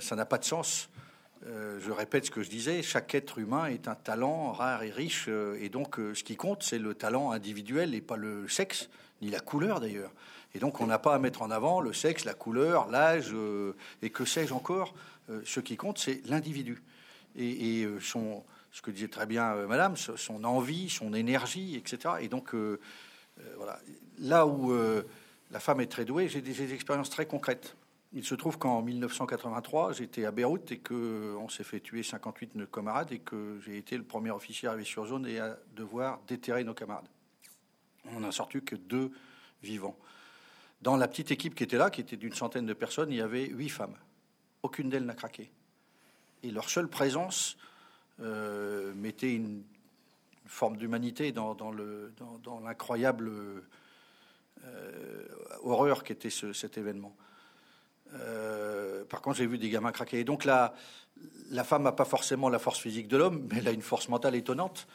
Ça n'a pas de sens. Je répète ce que je disais, chaque être humain est un talent rare et riche, et donc ce qui compte, c'est le talent individuel et pas le sexe, ni la couleur d'ailleurs. Et donc on n'a pas à mettre en avant le sexe, la couleur, l'âge, euh, et que sais-je encore. Euh, ce qui compte, c'est l'individu. Et, euh, son, ce que disait très bien Madame, son- envie, son énergie, etc. Et donc voilà, là où la femme est très douée, j'ai des, expériences très concrètes. Il se trouve qu'en 1983, j'étais à Beyrouth et que on s'est fait tuer 58 de nos camarades et que j'ai été le premier officier arrivé sur zone et à devoir déterrer nos camarades. On n'en a sorti que deux vivants. Dans la petite équipe qui était là, qui était d'une centaine de personnes, il y avait huit femmes. Aucune d'elles n'a craqué. Et leur seule présence euh, mettait une, forme d'humanité dans, dans le- dans- dans l'incroyable euh, horreur qu'était ce- cet événement. Euh, par contre, j'ai vu des gamins craquer. Et donc, la, femme n'a pas forcément la force physique de l'homme, mais elle a une force mentale étonnante.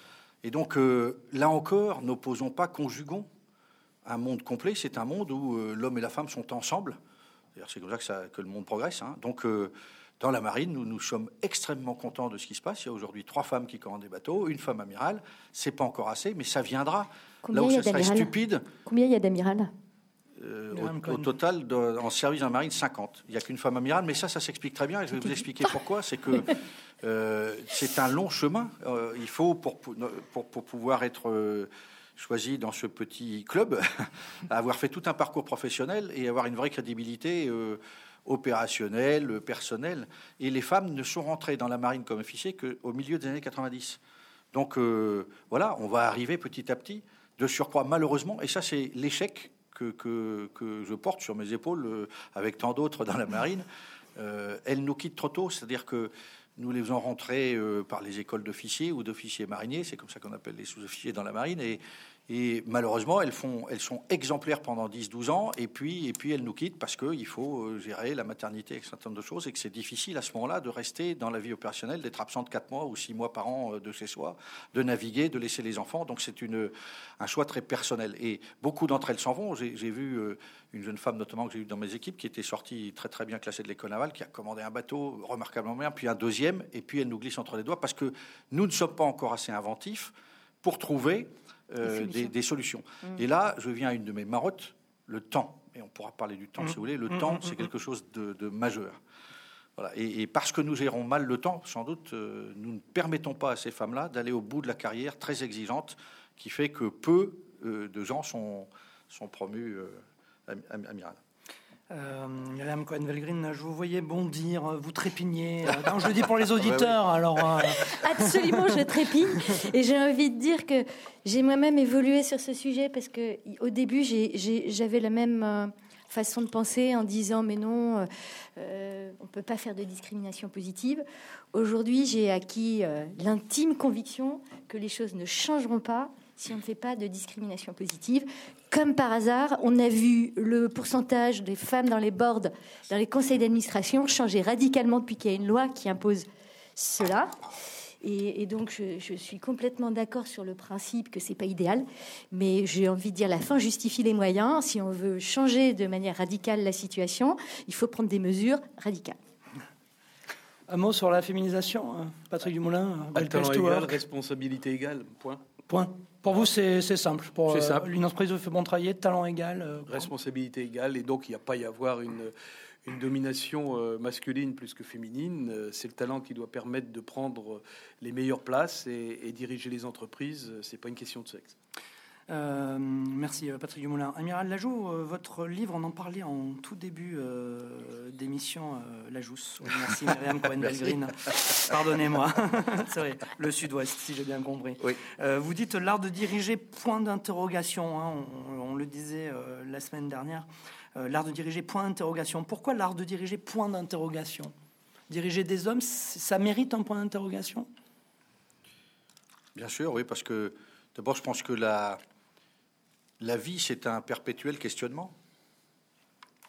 Et donc, là encore, n'opposons pas, conjuguons. Un monde complet, c'est un monde où euh, l'homme et la femme sont ensemble. C'est comme ça que, ça- que le monde progresse. hein. Donc, euh, dans la marine, nous, nous sommes extrêmement contents de ce qui se passe. Il y a aujourd'hui trois femmes qui commandent des bateaux, une femme amirale. C'est pas encore assez, mais ça viendra. Combien Là où il y a ça serait d'amirales stupide, Combien il y a d'amiral euh, au, total, de- en service en marine, 50. Il n'y a qu'une femme amirale, mais ça, ça s'explique très bien, et je vais vous expliquer pourquoi. C'est que euh, c'est un long chemin. Euh, il faut, pour, pour, pour pouvoir être euh, choisi dans ce petit club, [LAUGHS] avoir fait tout un parcours professionnel et avoir une vraie crédibilité euh, opérationnelle, personnelle. Et les femmes ne sont rentrées dans la marine comme officiers qu'au milieu des années 90. Donc euh, voilà, on va arriver petit à petit, de surcroît malheureusement, et ça c'est l'échec que, que, que je porte sur mes épaules euh, avec tant d'autres dans la marine. Elles nous quittent trop tôt, c'est-à-dire que nous les faisons rentrer euh, par les écoles d'officiers ou d'officiers mariniers, c'est comme ça qu'on appelle les sous-officiers dans la marine, et, et malheureusement, elles, sont exemplaires pendant 10-12 ans, et puis, elles nous quittent parce qu'il faut euh, gérer la maternité et un certain nombre de choses, et que c'est difficile à ce moment-là de rester dans la vie opérationnelle, d'être absent de 4 mois ou 6 mois par an euh, de chez soi, de naviguer, de laisser les enfants. Donc c'est un choix très personnel. Et beaucoup d'entre elles s'en vont. J'ai j'ai vu euh, une jeune femme, notamment, que j'ai eue dans mes équipes, qui était sortie très très bien classée de l'école navale, qui a commandé un bateau remarquablement bien, puis un deuxième, et puis elle nous glisse entre les doigts parce que nous ne sommes pas encore assez inventifs pour trouver euh, Des des, solutions. solutions. Et là, je viens à une de mes marottes, le temps. Et on pourra parler du temps si vous voulez. Le Mmh, temps, c'est quelque chose de, de majeur. Voilà. Et, parce que nous gérons mal le temps, sans doute, euh, nous ne permettons pas à ces femmes-là d'aller au bout de la carrière très exigeante qui fait que peu euh, de gens sont, sont promus euh, amiral. Euh, Madame Cohen-Velgrin, je vous voyais bondir, vous trépigner. je le dis pour les [LAUGHS] auditeurs, alors. Absolument, je trépigne. [LAUGHS] Et j'ai envie de dire que j'ai moi-même évolué sur ce sujet parce que au début, j'avais la même façon de penser en disant mais non, euh, euh, on ne peut pas faire de discrimination positive. Aujourd'hui, j'ai acquis euh, l'intime conviction que les choses ne changeront pas si on ne fait pas de discrimination positive. Comme par hasard, on a vu le pourcentage des femmes dans les boards, dans les conseils d'administration changer radicalement depuis qu'il y a une loi qui impose cela. Et, donc, je, suis complètement d'accord sur le principe que c'est pas idéal, mais j'ai envie de dire la fin justifie les moyens. Si on veut changer de manière radicale la situation, il faut prendre des mesures radicales. Un mot sur la féminisation, hein. Patrick Dumoulin. Égal, responsabilité égale, point. Point. Pour vous, c'est simple. Pour euh, une entreprise fait bon travailler, talent égal. Euh, responsabilité égale, et donc il n'y a pas y avoir une une domination euh, masculine plus que féminine. C'est le talent qui doit permettre de prendre les meilleures places et, diriger les entreprises. C'est pas une question de sexe. Euh, merci Patrick Dumoulin. Amiral Lajoux, votre livre, on en parlait en tout début d'émission Lajousse. merci [LAUGHS] Myriam Cohen-Belgreen. Pardonnez-moi. [LAUGHS] C'est vrai, le Sud-Ouest, si j'ai bien compris. Oui. vous dites l'art de diriger, point d'interrogation. Hein. on, le disait la semaine dernière. Euh, l'art de diriger, point d'interrogation. Pourquoi l'art de diriger, point d'interrogation? Diriger des hommes, ça mérite un point d'interrogation? Bien sûr, oui, parce que d'abord, je pense que la, la vie, c'est un perpétuel questionnement.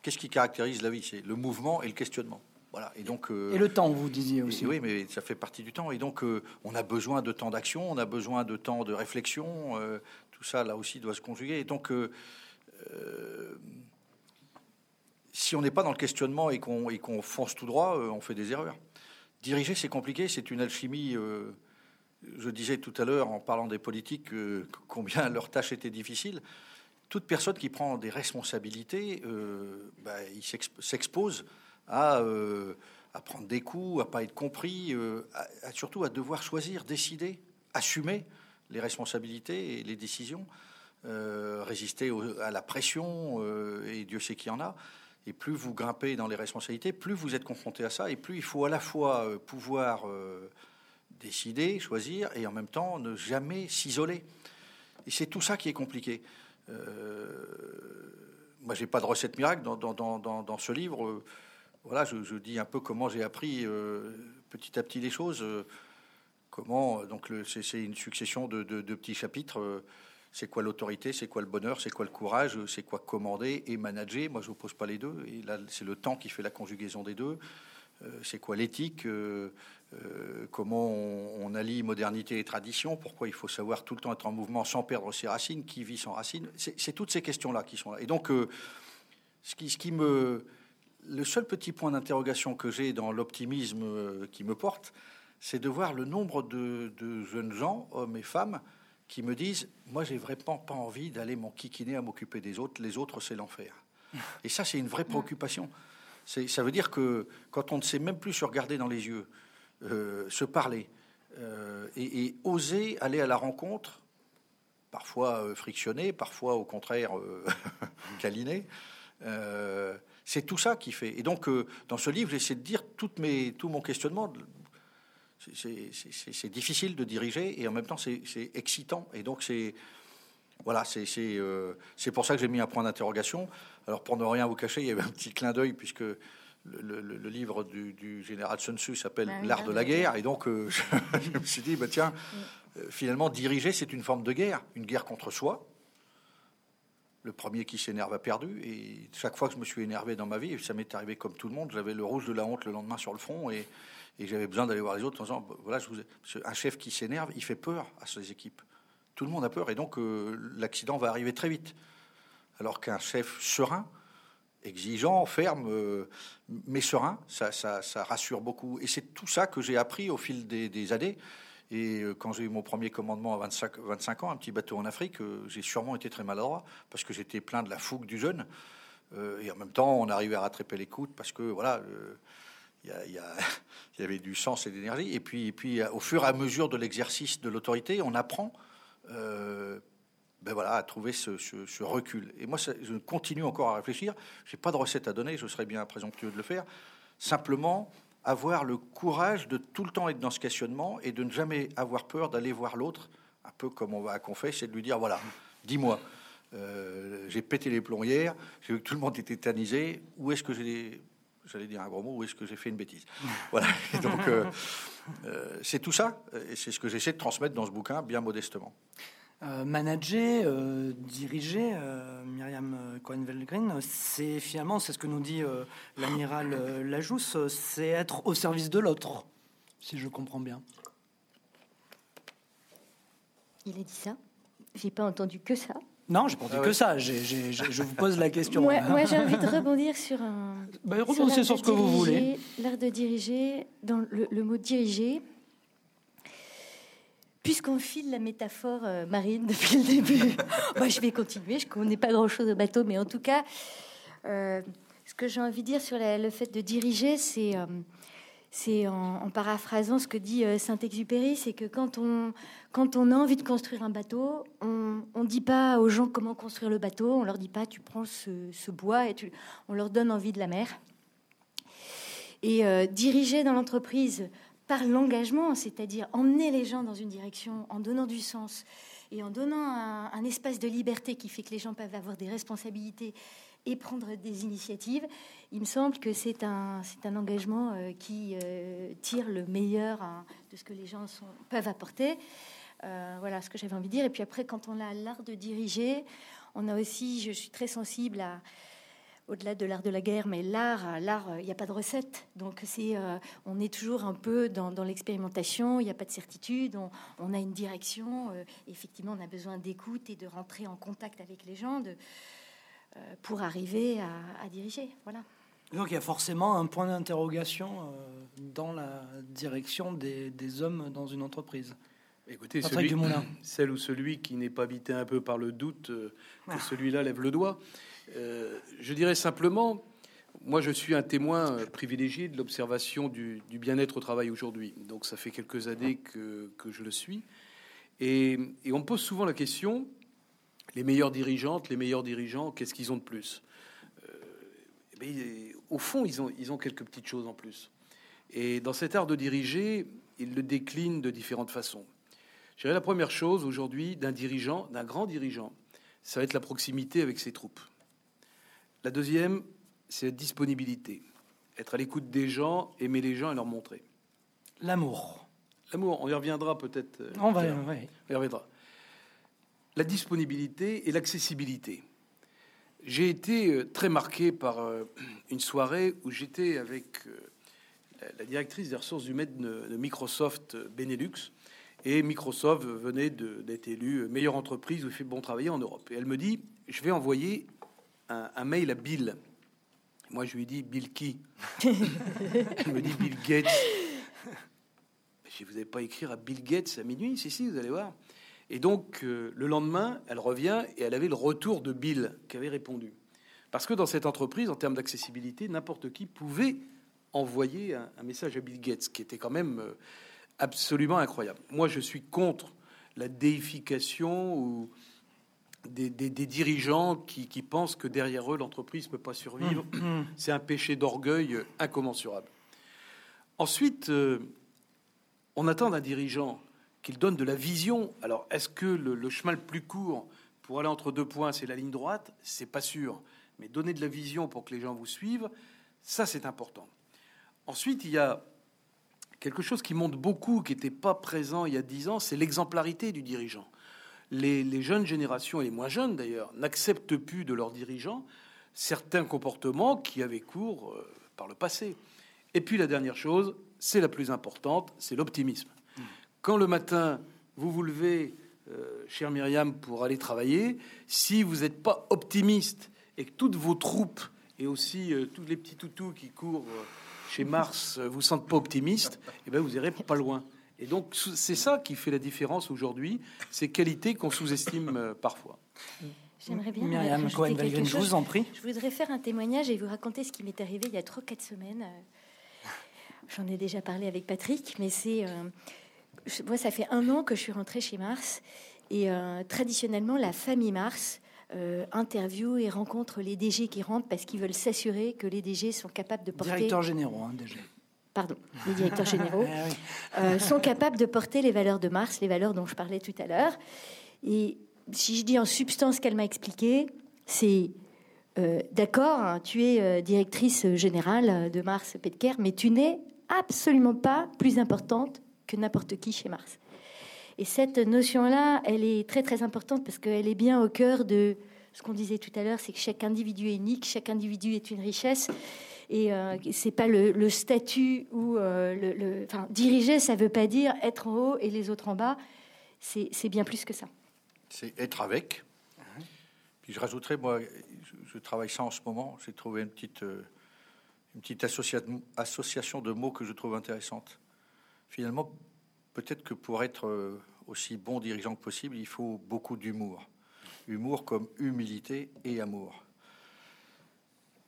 Qu'est-ce qui caractérise la vie? C'est le mouvement et le questionnement. Voilà. Et donc. Euh, et le temps, vous disiez aussi. oui, mais ça fait partie du temps. Et donc, euh, on a besoin de temps d'action, on a besoin de temps de réflexion. tout ça, là aussi, doit se conjuguer. Et donc, si on n'est pas dans le questionnement et qu'on fonce tout droit, euh, on fait des erreurs. Diriger, c'est compliqué, c'est une alchimie. Euh, je disais tout à l'heure, en parlant des politiques, euh, combien leur tâche était difficile. Toute personne qui prend des responsabilités, bah, il s'expose à, à, prendre des coups, à pas être compris, surtout à devoir choisir, décider, assumer les responsabilités et les décisions, résister à la pression, et Dieu sait qu'il y en a. Et plus vous grimpez dans les responsabilités, plus vous êtes confronté à ça, et plus il faut à la fois euh, pouvoir euh, décider, choisir, et en même temps ne jamais s'isoler. Et c'est tout ça qui est compliqué. Euh, moi, j'ai pas de recette miracle dans, dans, dans, dans ce livre. voilà, je, dis un peu comment j'ai appris petit à petit les choses. comment, donc, c'est une succession de, de, petits chapitres c'est quoi l'autorité, c'est quoi le bonheur, c'est quoi le courage, c'est quoi commander et manager. Moi, je n'oppose pas les deux. Et là, c'est le temps qui fait la conjugaison des deux. Euh, c'est quoi l'éthique euh, euh, Comment on, allie modernité et tradition Pourquoi il faut savoir tout le temps être en mouvement sans perdre ses racines Qui vit sans racines C'est toutes ces questions-là qui sont là. Et donc, ce qui, ce, qui, me... Le seul petit point d'interrogation que j'ai dans l'optimisme qui me porte, c'est de voir le nombre de, de jeunes gens, hommes et femmes, qui me disent Moi, j'ai vraiment pas envie d'aller m'enquiquiner à m'occuper des autres. Les autres, c'est l'enfer. Et ça, c'est une vraie préoccupation. Ça veut dire que quand on ne sait même plus se regarder dans les yeux, euh, se parler euh, et, oser aller à la rencontre, parfois euh, parfois au contraire [LAUGHS] câliner, c'est tout ça qui fait. Et donc, dans ce livre, j'essaie de dire toutes tout mon questionnement c'est difficile de diriger et en même temps c'est excitant. Et donc c'est voilà, c'est euh, pour ça que j'ai mis un point d'interrogation. Alors pour ne rien vous cacher, il y avait un petit clin d'œil puisque le, livre du, général Sun Tzu s'appelle bah L'art de la guerre. Et donc euh, [LAUGHS] je, me suis dit, bah, tiens, euh, finalement diriger c'est une forme de guerre, une guerre contre soi. Le premier qui s'énerve a perdu. Et chaque fois que je me suis énervé dans ma vie, ça m'est arrivé comme tout le monde, j'avais le rouge de la honte le lendemain sur le front. Et, et j'avais besoin d'aller voir les autres en disant, voilà, je vous un chef qui s'énerve, il fait peur à ses équipes. Tout le monde a peur et donc euh, l'accident va arriver très vite. Alors qu'un chef serein, exigeant, ferme, euh, mais serein, ça, rassure beaucoup. Et c'est tout ça que j'ai appris au fil des, années. Et euh, quand j'ai eu mon premier commandement à 25, 25 ans, un petit bateau en Afrique, j'ai sûrement été très maladroit parce que j'étais plein de la fougue du jeune. et en même temps, on arrivait à rattraper les coudes parce que voilà [LAUGHS] il y, avait du sens et d'énergie. Et et puis, au fur et à mesure de l'exercice de l'autorité, on apprend euh, ben voilà, à trouver ce, recul. Et moi, je continue encore à réfléchir. Je n'ai pas de recette à donner, je serais bien présomptueux de le faire. Simplement, avoir le courage de tout le temps être dans ce questionnement et de ne jamais avoir peur d'aller voir l'autre, un peu comme on va à Confesse, et de lui dire voilà, dis-moi, euh, j'ai pété les plombs hier, j'ai vu que tout le monde était tétanisé, où est-ce que j'ai j'allais dire un gros mot, où est-ce que j'ai fait une bêtise? Voilà. donc, euh, euh, c'est tout ça, et c'est ce que j'essaie de transmettre dans ce bouquin, bien modestement. Euh, manager, diriger, Myriam Cohen-Velgrin, c'est finalement, c'est ce que nous dit l'amiral Lajousse, c'est être au service de l'autre, si je comprends bien. Il a dit ça? J'ai pas entendu que ça. Non, j'ai pas dit ah que ça. je vous pose la question. moi, j'ai envie de [LAUGHS] rebondir sur un. Bah, rebondissez sur, ce que vous voulez. L'art de diriger, dans le, mot diriger, puisqu'on file la métaphore euh, marine [LAUGHS] depuis le début, moi, je vais continuer. Je connais pas grand-chose au bateau, mais en tout cas, euh, ce que j'ai envie de dire sur le fait de diriger, c'est. Euh, c'est en, paraphrasant ce que dit euh, Saint-Exupéry, c'est que quand on, quand on a envie de construire un bateau, on ne dit pas aux gens comment construire le bateau, on leur dit pas tu prends ce, bois et on leur donne envie de la mer. Et euh, diriger dans l'entreprise par l'engagement, c'est-à-dire emmener les gens dans une direction en donnant du sens et en donnant un espace de liberté qui fait que les gens peuvent avoir des responsabilités et prendre des initiatives. Il me semble que c'est un, c'est un engagement euh, qui euh, tire le meilleur hein, de ce que les gens peuvent apporter. Euh, voilà ce que j'avais envie de dire. Et puis après, quand on a l'art de diriger, on a aussi, je suis très sensible à, au-delà de l'art de la guerre, mais l'art, l'art, il n'y a pas de recette. Donc c'est, on est toujours un peu dans, dans l'expérimentation. Il n'y a pas de certitude. On, a une direction. effectivement, on a besoin d'écoute et de rentrer en contact avec les gens, pour arriver à, diriger. Voilà. Donc il y a forcément un point d'interrogation euh, dans la direction des, hommes dans une entreprise. Écoutez, celui, [COUGHS] celle ou celui qui n'est pas habité un peu par le doute, euh, ah. celui-là lève le doigt. je dirais simplement, moi je suis un témoin privilégié de l'observation du, bien-être au travail aujourd'hui. Donc ça fait quelques années que, que je le suis. Et, et, on me pose souvent la question, les meilleures dirigeantes, les meilleurs dirigeants, qu'est-ce qu'ils ont de plus? Euh, eh Au fond, ils ont, ils ont quelques petites choses en plus. Et dans cet art de diriger, ils le déclinent de différentes façons. Je dirais la première chose aujourd'hui d'un dirigeant, d'un grand dirigeant, ça va être la proximité avec ses troupes. La deuxième, c'est la disponibilité. Être à l'écoute des gens, aimer les gens et leur montrer. L'amour. L'amour, on y reviendra peut-être. Euh, on va, on y reviendra la disponibilité et l'accessibilité. J'ai été euh, très marqué par euh, une soirée où j'étais avec euh, la directrice des ressources humaines de Microsoft Benelux. Et Microsoft venait d'être élu meilleure entreprise où il fait bon travail en Europe. Et elle me dit, je vais envoyer un, mail à Bill. Moi, je lui dis, Bill qui? [LAUGHS] Elle me dit, Bill Gates. Je vous n'avez pas écrire à Bill Gates à minuit Si, si, vous allez voir. Et donc, euh, le lendemain, elle revient et elle avait le retour de Bill qui avait répondu. Parce que dans cette entreprise, en termes d'accessibilité, n'importe qui pouvait envoyer un, message à Bill Gates, qui était quand même euh, absolument incroyable. Moi, je suis contre la déification ou des, dirigeants qui, pensent que derrière eux, l'entreprise ne peut pas survivre. [COUGHS] C'est un péché d'orgueil incommensurable. Ensuite, euh, on attend d'un dirigeant qu'il donne de la vision. Alors, est-ce que le, chemin le plus court pour aller entre deux points, c'est la ligne droite? C'est pas sûr. Mais donner de la vision pour que les gens vous suivent, ça, c'est important. Ensuite, il y a quelque chose qui monte beaucoup, qui n'était pas présent il y a dix ans, c'est l'exemplarité du dirigeant. Les, jeunes générations, et les moins jeunes d'ailleurs, n'acceptent plus de leurs dirigeants certains comportements qui avaient cours euh, par le passé. Et puis la dernière chose, c'est la plus importante, c'est l'optimisme. Quand le matin, vous vous levez, euh, chère Myriam, pour aller travailler, si vous n'êtes pas optimiste et que toutes vos troupes et aussi euh, tous les petits toutous qui courent euh, chez Mars vous sentent pas optimiste, [LAUGHS] eh ben vous irez pas loin. Et donc c'est ça qui fait la différence aujourd'hui, ces qualités qu'on sous-estime parfois. J'aimerais bien. Myriam Cohen je vous en prie. Je voudrais faire un témoignage et vous raconter ce qui m'est arrivé il y a 3-4 semaines. j'en ai déjà parlé avec Patrick, mais c'est moi, ça fait un an que je suis rentrée chez Mars. Et traditionnellement, la famille Mars euh, interview et rencontre les DG qui rentrent parce qu'ils veulent s'assurer que les DG sont capables de porter. Directeurs généraux, hein, DG. Pardon, les directeurs [LAUGHS] généraux ah euh, sont capables de porter les valeurs de Mars, les valeurs dont je parlais tout à l'heure. Et si je dis en substance qu'elle m'a expliqué, c'est euh, d'accord, hein, tu es directrice générale de Mars Petker, mais tu n'es absolument pas plus importante que n'importe qui chez Mars. Et cette notion-là, elle est très très importante parce qu'elle est bien au cœur de ce qu'on disait tout à l'heure, c'est que chaque individu est unique, chaque individu est une richesse. Et euh, c'est pas le, statut ou euh, le, enfin, diriger, ça veut pas dire être en haut et les autres en bas. C'est bien plus que ça. C'est être avec. Puis je rajouterais, moi, je, travaille ça en ce moment. J'ai trouvé une petite, euh, une petite association de mots que je trouve intéressante. Finalement, peut-être que pour être euh, aussi bon dirigeant que possible, il faut beaucoup d'humour. Humour comme humilité et amour.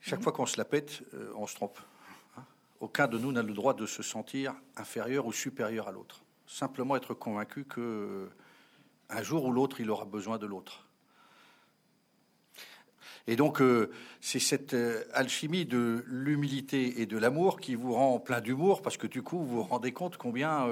Chaque fois qu'on se la pète, euh, on se trompe. Hein. Aucun de nous n'a le droit de se sentir inférieur ou supérieur à l'autre. Simplement être convaincu que euh, un jour ou l'autre, il aura besoin de l'autre. Et donc, c'est cette alchimie de l'humilité et de l'amour qui vous rend plein d'humour, parce que du coup, vous vous rendez compte combien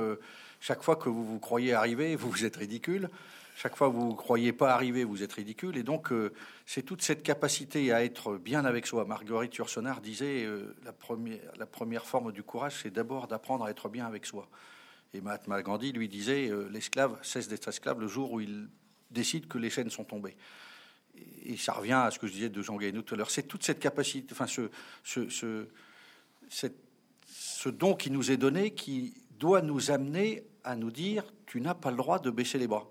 chaque fois que vous vous croyez arriver, vous êtes ridicule. Chaque fois que vous ne croyez pas arriver, vous êtes ridicule. Et donc, euh, c'est toute cette capacité à être bien avec soi. Marguerite Yourcenar disait euh, la, première, la première forme du courage, c'est d'abord d'apprendre à être bien avec soi. Et Mahatma Gandhi lui disait euh, l'esclave cesse d'être esclave le jour où il décide que les chaînes sont tombées. Et, ça revient à ce que je disais de Jean Gainou tout à l'heure. C'est toute cette capacité, enfin, ce don qui nous est donné qui doit nous amener à nous dire tu n'as pas le droit de baisser les bras.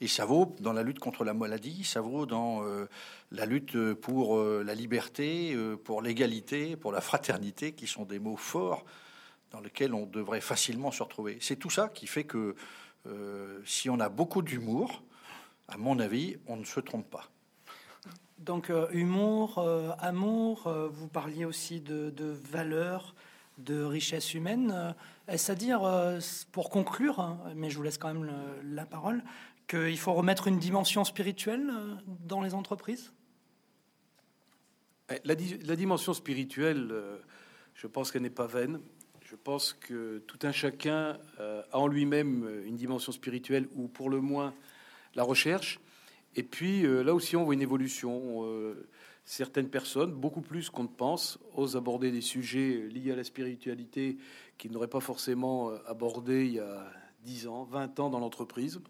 Et ça vaut dans la lutte contre la maladie, ça vaut dans euh, la lutte pour euh, la liberté, euh, pour l'égalité, pour la fraternité, qui sont des mots forts dans lesquels on devrait facilement se retrouver. C'est tout ça qui fait que si on a beaucoup d'humour, à mon avis, on ne se trompe pas. Donc humour, amour, vous parliez aussi de, de valeurs de richesse humaine. Euh, est-ce à dire, euh, pour conclure, hein, mais je vous laisse quand même la parole, qu'il faut remettre une dimension spirituelle euh, dans les entreprises? Eh, la, dimension spirituelle, je pense qu'elle n'est pas vaine. Je pense que tout un chacun a en lui-même une dimension spirituelle, ou pour le moins la recherche. Et puis là aussi, on voit une évolution certaines personnes, beaucoup plus qu'on ne pense, osent aborder des sujets liés à la spiritualité qu'ils n'auraient pas forcément euh, abordé il y a 10 ans, 20 ans dans l'entreprise.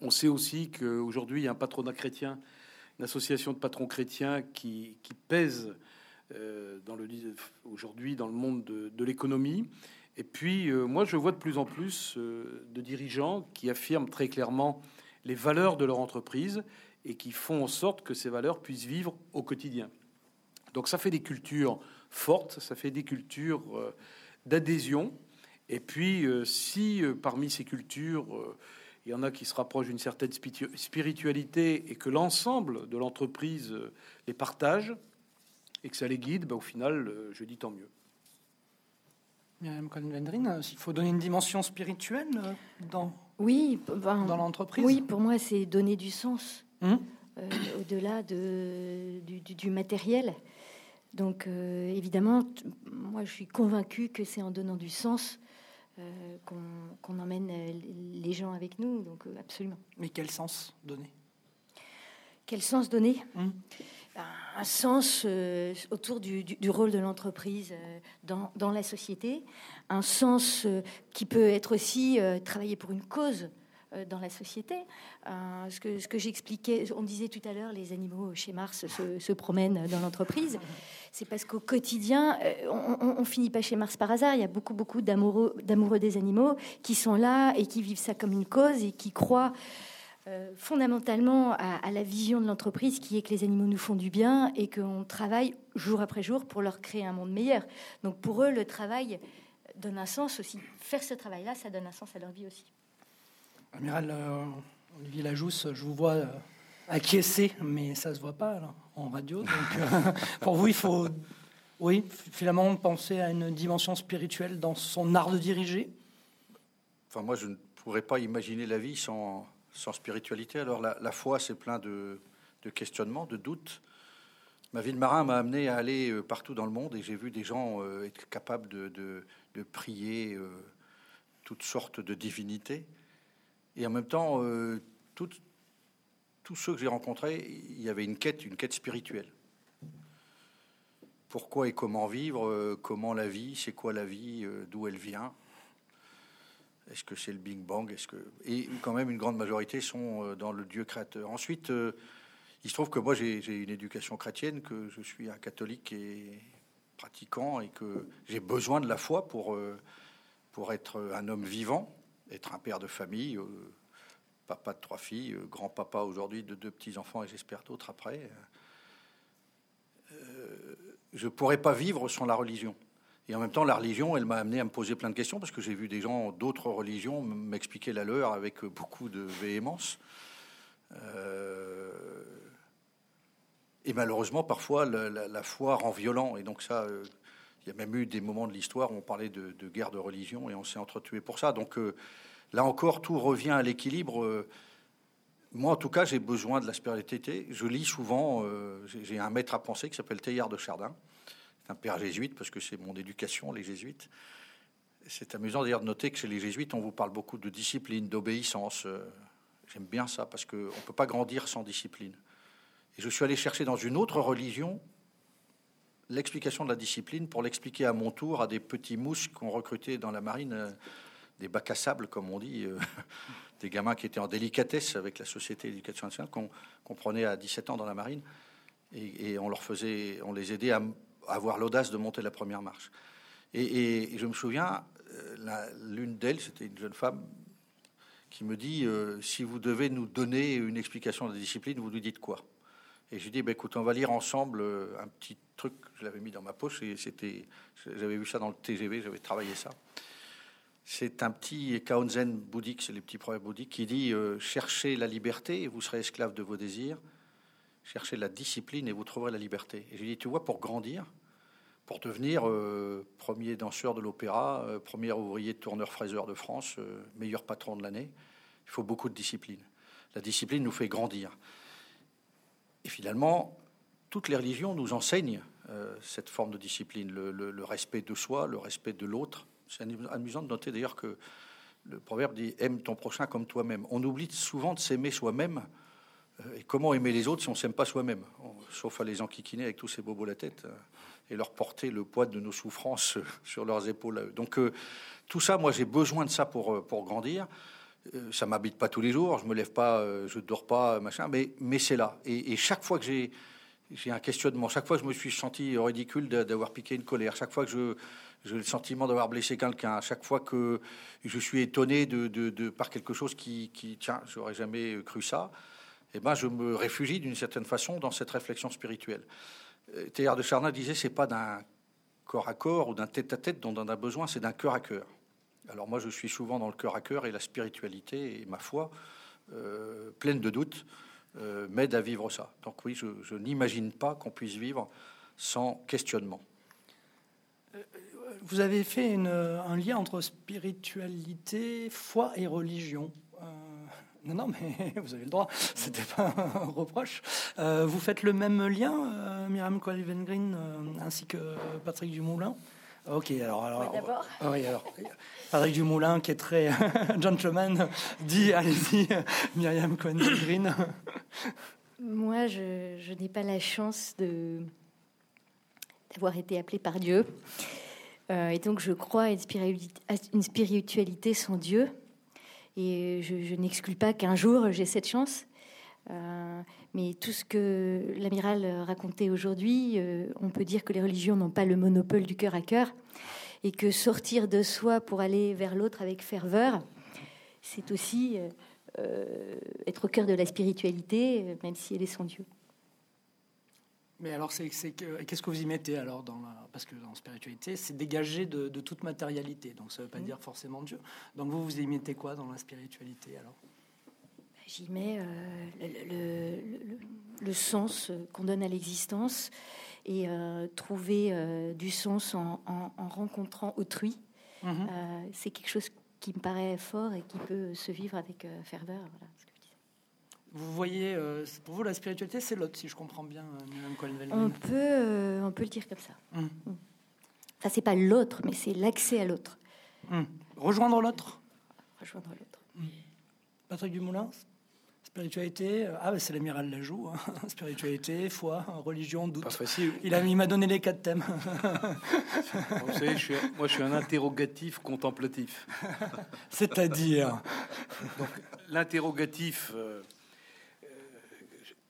On sait aussi qu'aujourd'hui, il y a un patronat chrétien, une association de patrons chrétiens qui, pèse euh, aujourd'hui dans le monde de, l'économie. Et puis, euh, moi, je vois de plus en plus de dirigeants qui affirment très clairement les valeurs de leur entreprise et qui font en sorte que ces valeurs puissent vivre au quotidien. Donc ça fait des cultures fortes, ça fait des cultures euh, d'adhésion. Et puis euh, si euh, parmi ces cultures, il y en a qui se rapprochent d'une certaine spiritualité et que l'ensemble de l'entreprise les partage et que ça les guide, ben, au final, je dis tant mieux. Faut donner une dimension spirituelle dans, oui, ben, dans l'entreprise Oui, pour moi, c'est donner du sens. Hum? euh, au-delà de, du, matériel. Donc euh, évidemment, moi je suis convaincue que c'est en donnant du sens euh, qu'on emmène les gens avec nous. Donc absolument. Mais quel sens donner? Quel sens donner? Hum? Un sens autour du, rôle de l'entreprise dans, dans, la société, un sens qui peut être aussi travailler pour une cause. Euh, dans la société. Euh, ce que, j'expliquais, on disait tout à l'heure, les animaux chez Mars se, promènent dans l'entreprise. C'est parce qu'au quotidien, euh, on, on, finit pas chez Mars par hasard. Il y a beaucoup, beaucoup d'amoureux des animaux qui sont là et qui vivent ça comme une cause et qui croient fondamentalement à, à, la vision de l'entreprise qui est que les animaux nous font du bien et qu'on travaille jour après jour pour leur créer un monde meilleur. Donc pour eux, le travail donne un sens aussi. Faire ce travail-là, ça donne un sens à leur vie aussi. Amiral euh, Olivier Lajousse, je vous vois euh, acquiescer, mais ça se voit pas en radio. Donc, euh, [LAUGHS] pour vous, il faut Oui, finalement, penser à une dimension spirituelle dans son art de diriger? Enfin, moi, je ne pourrais pas imaginer la vie sans, sans spiritualité. Alors, la, foi, c'est plein de, de, questionnements, de doutes. Ma vie de marin m'a amené à aller euh, partout dans le monde et j'ai vu des gens euh, être capables de, de, prier euh, toutes sortes de divinités. Et en même temps, tous ceux que j'ai rencontrés, il y avait une quête, une quête spirituelle pourquoi et comment vivre, comment la vie, c'est quoi la vie, d'où elle vient. Est-ce que c'est le Big Bang? Est-ce que et quand même une grande majorité sont euh, dans le Dieu créateur. Ensuite, il se trouve que moi j'ai une éducation chrétienne, que je suis un catholique et pratiquant et que j'ai besoin de la foi pour pour être un homme vivant, être un père de famille, papa de trois filles, grand-papa aujourd'hui de deux petits enfants et j'espère d'autres après je ne pourrais pas vivre sans la religion. Et en même temps, la religion, elle m'a amené à me poser plein de questions parce que j'ai vu des gens d'autres religions m'expliquer la leur avec beaucoup de véhémence. Euh, et malheureusement, parfois, la, foi rend violent. Et donc ça, euh, il y a même eu des moments de l'histoire où on parlait de, guerre de religion et on s'est entretué pour ça. Donc euh, là encore, tout revient à l'équilibre. Moi, en tout cas, j'ai besoin de la spiritualité. Je lis souvent, euh, j'ai un maître à penser qui s'appelle Teilhard de Chardin, un père jésuite, parce que c'est mon éducation, les jésuites. C'est amusant d'ailleurs de noter que chez les jésuites, on vous parle beaucoup de discipline, d'obéissance. Euh, j'aime bien ça, parce qu'on ne peut pas grandir sans discipline. Et je suis allé chercher dans une autre religion l'explication de la discipline pour l'expliquer à mon tour à des petits mousses qu'on recrutait dans la marine, euh, des bacs à sable, comme on dit [LAUGHS] des gamins qui étaient en délicatesse avec la société d'éducation nationale, qu'on prenait à 17 ans dans la marine, et, on les aidait à, avoir l'audace de monter la première marche. Et, je me souviens, euh, l'une d'elles, c'était une jeune femme qui me dit euh, si vous devez nous donner une explication de la discipline, vous nous dites quoi? Et je lui dis bah, écoute, on va lire ensemble euh, un petit truc. Je l'avais mis dans ma poche et c'était, j'avais vu ça dans le TGV, j'avais travaillé ça. C'est un petit Kaonzen bouddhique, c'est les petits proverbes bouddhiques, qui dit Cherchez la liberté et vous serez esclave de vos désirs. Cherchez la discipline et vous trouverez la liberté. Et j'ai dit Tu vois, pour grandir, pour devenir euh, premier danseur de l'opéra, euh, premier ouvrier tourneur-fraiseur de France, meilleur patron de l'année, il faut beaucoup de discipline. La discipline nous fait grandir. Et finalement, toutes les religions nous enseignent cette forme de discipline, le respect de soi, le respect de l'autre c'est amusant de noter d'ailleurs que le proverbe dit aime ton prochain comme toi-même. On oublie souvent de s'aimer soi-même. Euh, et comment aimer les autres si on s'aime pas soi-même Sauf à les enquiquiner avec tous ces bobos la tête euh, et leur porter le poids de nos souffrances euh, [LAUGHS] sur leurs épaules. Donc tout ça, moi j'ai besoin de ça pour, pour grandir. Ça m'habite pas tous les jours, je me lève pas, je dors pas, machin, mais, mais c'est là. Et, et chaque fois que j'ai j'ai un questionnement. Chaque fois que je me suis senti ridicule d'avoir piqué une colère, chaque fois que je, j'ai le sentiment d'avoir blessé quelqu'un, chaque fois que je suis étonné de, de, par quelque chose qui, qui tiens, j'aurais jamais cru ça, eh ben, je me réfugie d'une certaine façon dans cette réflexion spirituelle. Euh, Théard de Chardin disait c'est pas d'un corps à corps ou d'un tête à tête dont on a besoin, c'est d'un cœur à cœur. Alors moi, je suis souvent dans le cœur à cœur et la spiritualité et ma foi, euh, pleine de doutes, euh, m'aide à vivre ça. Donc oui, je, n'imagine pas qu'on puisse vivre sans questionnement. Euh, vous avez fait un lien entre spiritualité, foi et religion. Non, non, mais [LAUGHS] vous avez le droit. C'était pas un reproche. vous faites le même lien, Myriam Colvin-Green, ainsi que Patrick Dumoulin? Ok, alors, alors, oui, alors Patrick Dumoulin, qui est très [LAUGHS] gentleman, dit allez-y, [LAUGHS] Myriam Cohen-Green. Moi, je, n'ai pas la chance de d'avoir été appelée par Dieu, euh, et donc je crois à une spiritualité, une spiritualité sans Dieu, et je, n'exclus pas qu'un jour j'ai cette chance. Euh, mais tout ce que l'amiral racontait aujourd'hui, euh, on peut dire que les religions n'ont pas le monopole du cœur à cœur et que sortir de soi pour aller vers l'autre avec ferveur, c'est aussi euh, être au cœur de la spiritualité, même si elle est sans Dieu. Mais alors, c'est, qu'est-ce que vous y mettez alors dans la, Parce que dans spiritualité, c'est dégagé de, toute matérialité, donc ça ne veut pas mmh. dire forcément Dieu. Donc vous, vous y mettez quoi dans la spiritualité alors? J'y mets euh, le, sens qu'on donne à l'existence et trouver du sens en, rencontrant autrui. Mhm. c'est quelque chose qui me paraît fort et qui peut se vivre avec ferveur. Voilà. Vous voyez, euh, pour vous, la spiritualité, c'est l'autre, si je comprends bien, euh, On peut, euh, on peut le dire comme ça. Hum. Hum. Enfin, c'est pas l'autre, mais c'est l'accès à l'autre. Hum. Rejoindre l'autre? Rejoindre l'autre. Patrick Dumoulin Spiritualité, ah bah c'est l'amiral Lajoux, hein. [LAUGHS] spiritualité, foi, religion, doute. Pas facile. Il a, il m'a donné les quatre thèmes. [LAUGHS] Vous savez, je suis, moi je suis un interrogatif contemplatif. [LAUGHS] C'est-à-dire? L'interrogatif,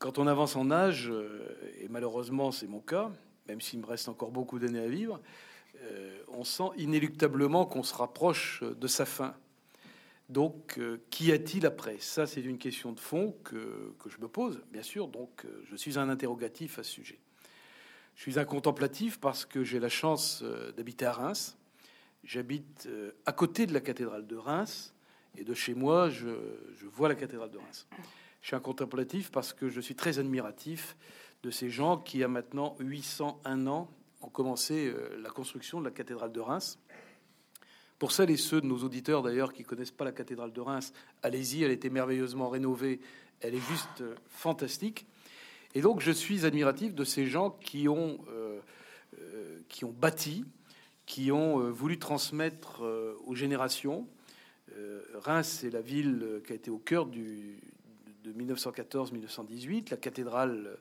quand on avance en âge, euh, et malheureusement c'est mon cas, même s'il me reste encore beaucoup d'années à vivre, euh, on sent inéluctablement qu'on se rapproche de sa fin. Donc, euh, qu'y a-t-il après? Ça, c'est une question de fond que, que, je me pose, bien sûr. Donc, je suis un interrogatif à ce sujet. Je suis un contemplatif parce que j'ai la chance d'habiter à Reims. J'habite à côté de la cathédrale de Reims. Et de chez moi, je, je vois la cathédrale de Reims. Je suis un contemplatif parce que je suis très admiratif de ces gens qui, a maintenant 801 ans, ont commencé euh, la construction de la cathédrale de Reims. Pour celles et ceux de nos auditeurs d'ailleurs qui connaissent pas la cathédrale de Reims, allez-y, elle était merveilleusement rénovée, elle est juste euh, fantastique. Et donc je suis admiratif de ces gens qui ont, euh, qui ont bâti, qui ont voulu transmettre aux générations. Reims, c'est la ville qui a été au cœur du, de 1914-1918. La cathédrale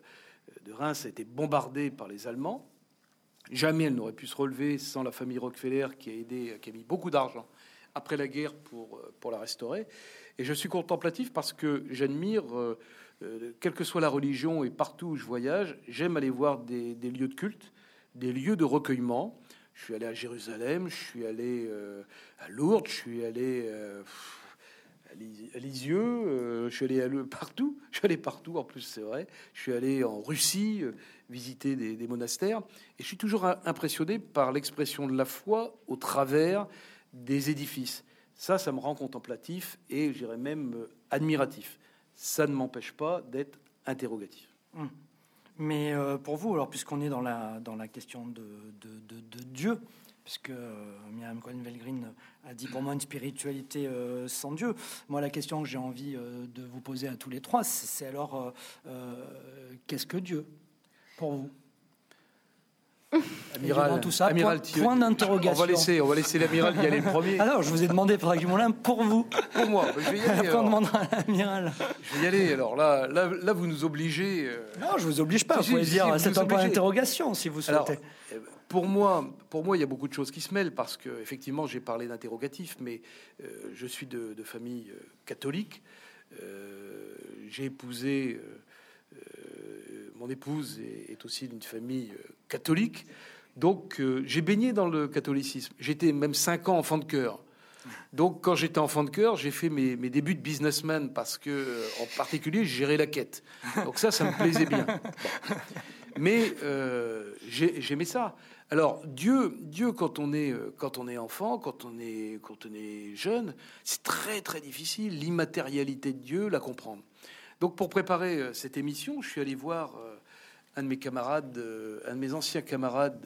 de Reims a été bombardée par les Allemands. Jamais elle n'aurait pu se relever sans la famille Rockefeller qui a aidé, qui a mis beaucoup d'argent après la guerre pour, pour la restaurer. Et je suis contemplatif parce que j'admire, euh, euh, quelle que soit la religion et partout où je voyage, j'aime aller voir des, lieux de culte, des lieux de recueillement. Je suis allé à Jérusalem, je suis allé euh, à Lourdes, je suis allé à Lisieux, euh, je suis allé partout, [LAUGHS] je suis allé partout en plus c'est vrai, je suis allé en Russie euh, visiter des, monastères et je suis toujours impressionné par l'expression de la foi au travers des édifices. Ça, ça me rend contemplatif et je dirais même euh, admiratif. Ça ne m'empêche pas d'être interrogatif. Hum. Mais pour vous, alors puisqu'on est dans la, dans la question de, de, de Dieu, puisque euh, Myriam Cohen-Velgrin a dit pour moi une spiritualité euh, sans Dieu. Moi, la question que j'ai envie euh, de vous poser à tous les trois, c'est alors qu'est-ce que Dieu pour vous? Amiral, tout ça, amiral point, d'interrogation. On va laisser, on va laisser l'amiral y aller le premier. Alors, je vous ai demandé, Patrick Dumoulin, pour vous. Pour moi, je vais y aller. on demandera à l'amiral. Je vais y aller. Alors là, là, là vous nous obligez. Non, je vous oblige pas. vous pouvez dire, c'est un point d'interrogation si vous souhaitez. Alors, pour moi, pour moi, il y a beaucoup de choses qui se mêlent parce que effectivement, j'ai parlé d'interrogatif, mais euh, je suis de, famille euh, catholique. Euh, j'ai épousé, mon épouse est, aussi d'une famille catholique, donc j'ai baigné dans le catholicisme. J'étais même cinq ans enfant de cœur. Donc, quand j'étais enfant de cœur, j'ai fait mes, débuts de businessman parce que, en particulier, j'ai géré la quête. Donc ça, ça me plaisait bien. Mais j'aimais ça. Alors Dieu, Dieu quand on est euh, quand on est enfant, quand on est quand on est jeune, c'est très très difficile l'immatérialité de Dieu la comprendre. Donc pour préparer euh, cette émission, je suis allé voir euh, un de mes camarades, un de mes anciens camarades,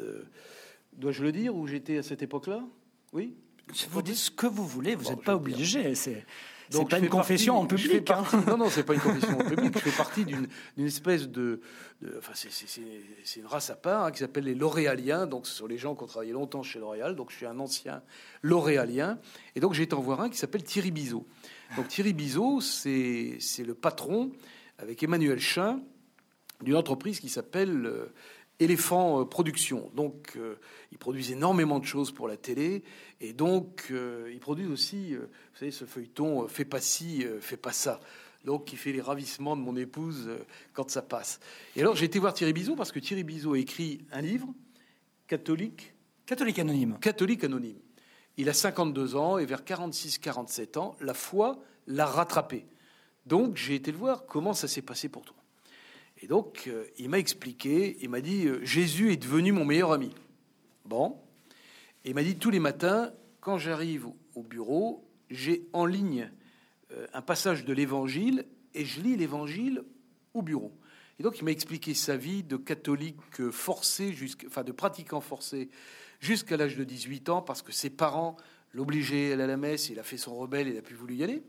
dois-je le dire, où j'étais à cette époque-là? Oui? Vous dites ce que vous voulez, vous n'êtes pas obligé. C'est donc pas une confession en public. Hein. [LAUGHS] Non, non, c'est pas une confession en public. Je fais partie d'une espèce de, enfin, c'est une race à part hein, qui s'appelle les L'Oréaliens. Donc, ce sont les gens qui ont travaillé longtemps chez L'Oréal. Donc, je suis un ancien L'Oréalien. Et donc, j'ai été en voir un qui s'appelle Thierry Bizot. Donc, Thierry Bizot, c'est le patron avec Emmanuel Chin d'une entreprise qui s'appelle euh, Éléphant euh, Production. Donc, euh, ils produisent énormément de choses pour la télé. Et donc, euh, ils produisent aussi, vous savez, ce feuilleton Fais pas ci, fais pas ça. Donc, qui fait les ravissements de mon épouse quand ça passe. Et alors, j'ai été voir Thierry Bizot parce que Thierry Bizot a écrit un livre, Catholique. Catholique anonyme. Catholique anonyme. Il a 52 ans et vers 46-47 ans, la foi l'a rattrapé. Donc, j'ai été le voir. Comment ça s'est passé pour toi? Et donc, euh, il m'a expliqué, il m'a dit, euh, Jésus est devenu mon meilleur ami. Bon. Et il m'a dit, tous les matins, quand j'arrive au bureau, j'ai en ligne euh, un passage de l'Évangile et je lis l'Évangile au bureau. Et donc, il m'a expliqué sa vie de catholique forcé, enfin de pratiquant forcé, jusqu'à l'âge de 18 ans, parce que ses parents l'obligeaient à aller à la messe, il a fait son rebelle, il a plus voulu y aller.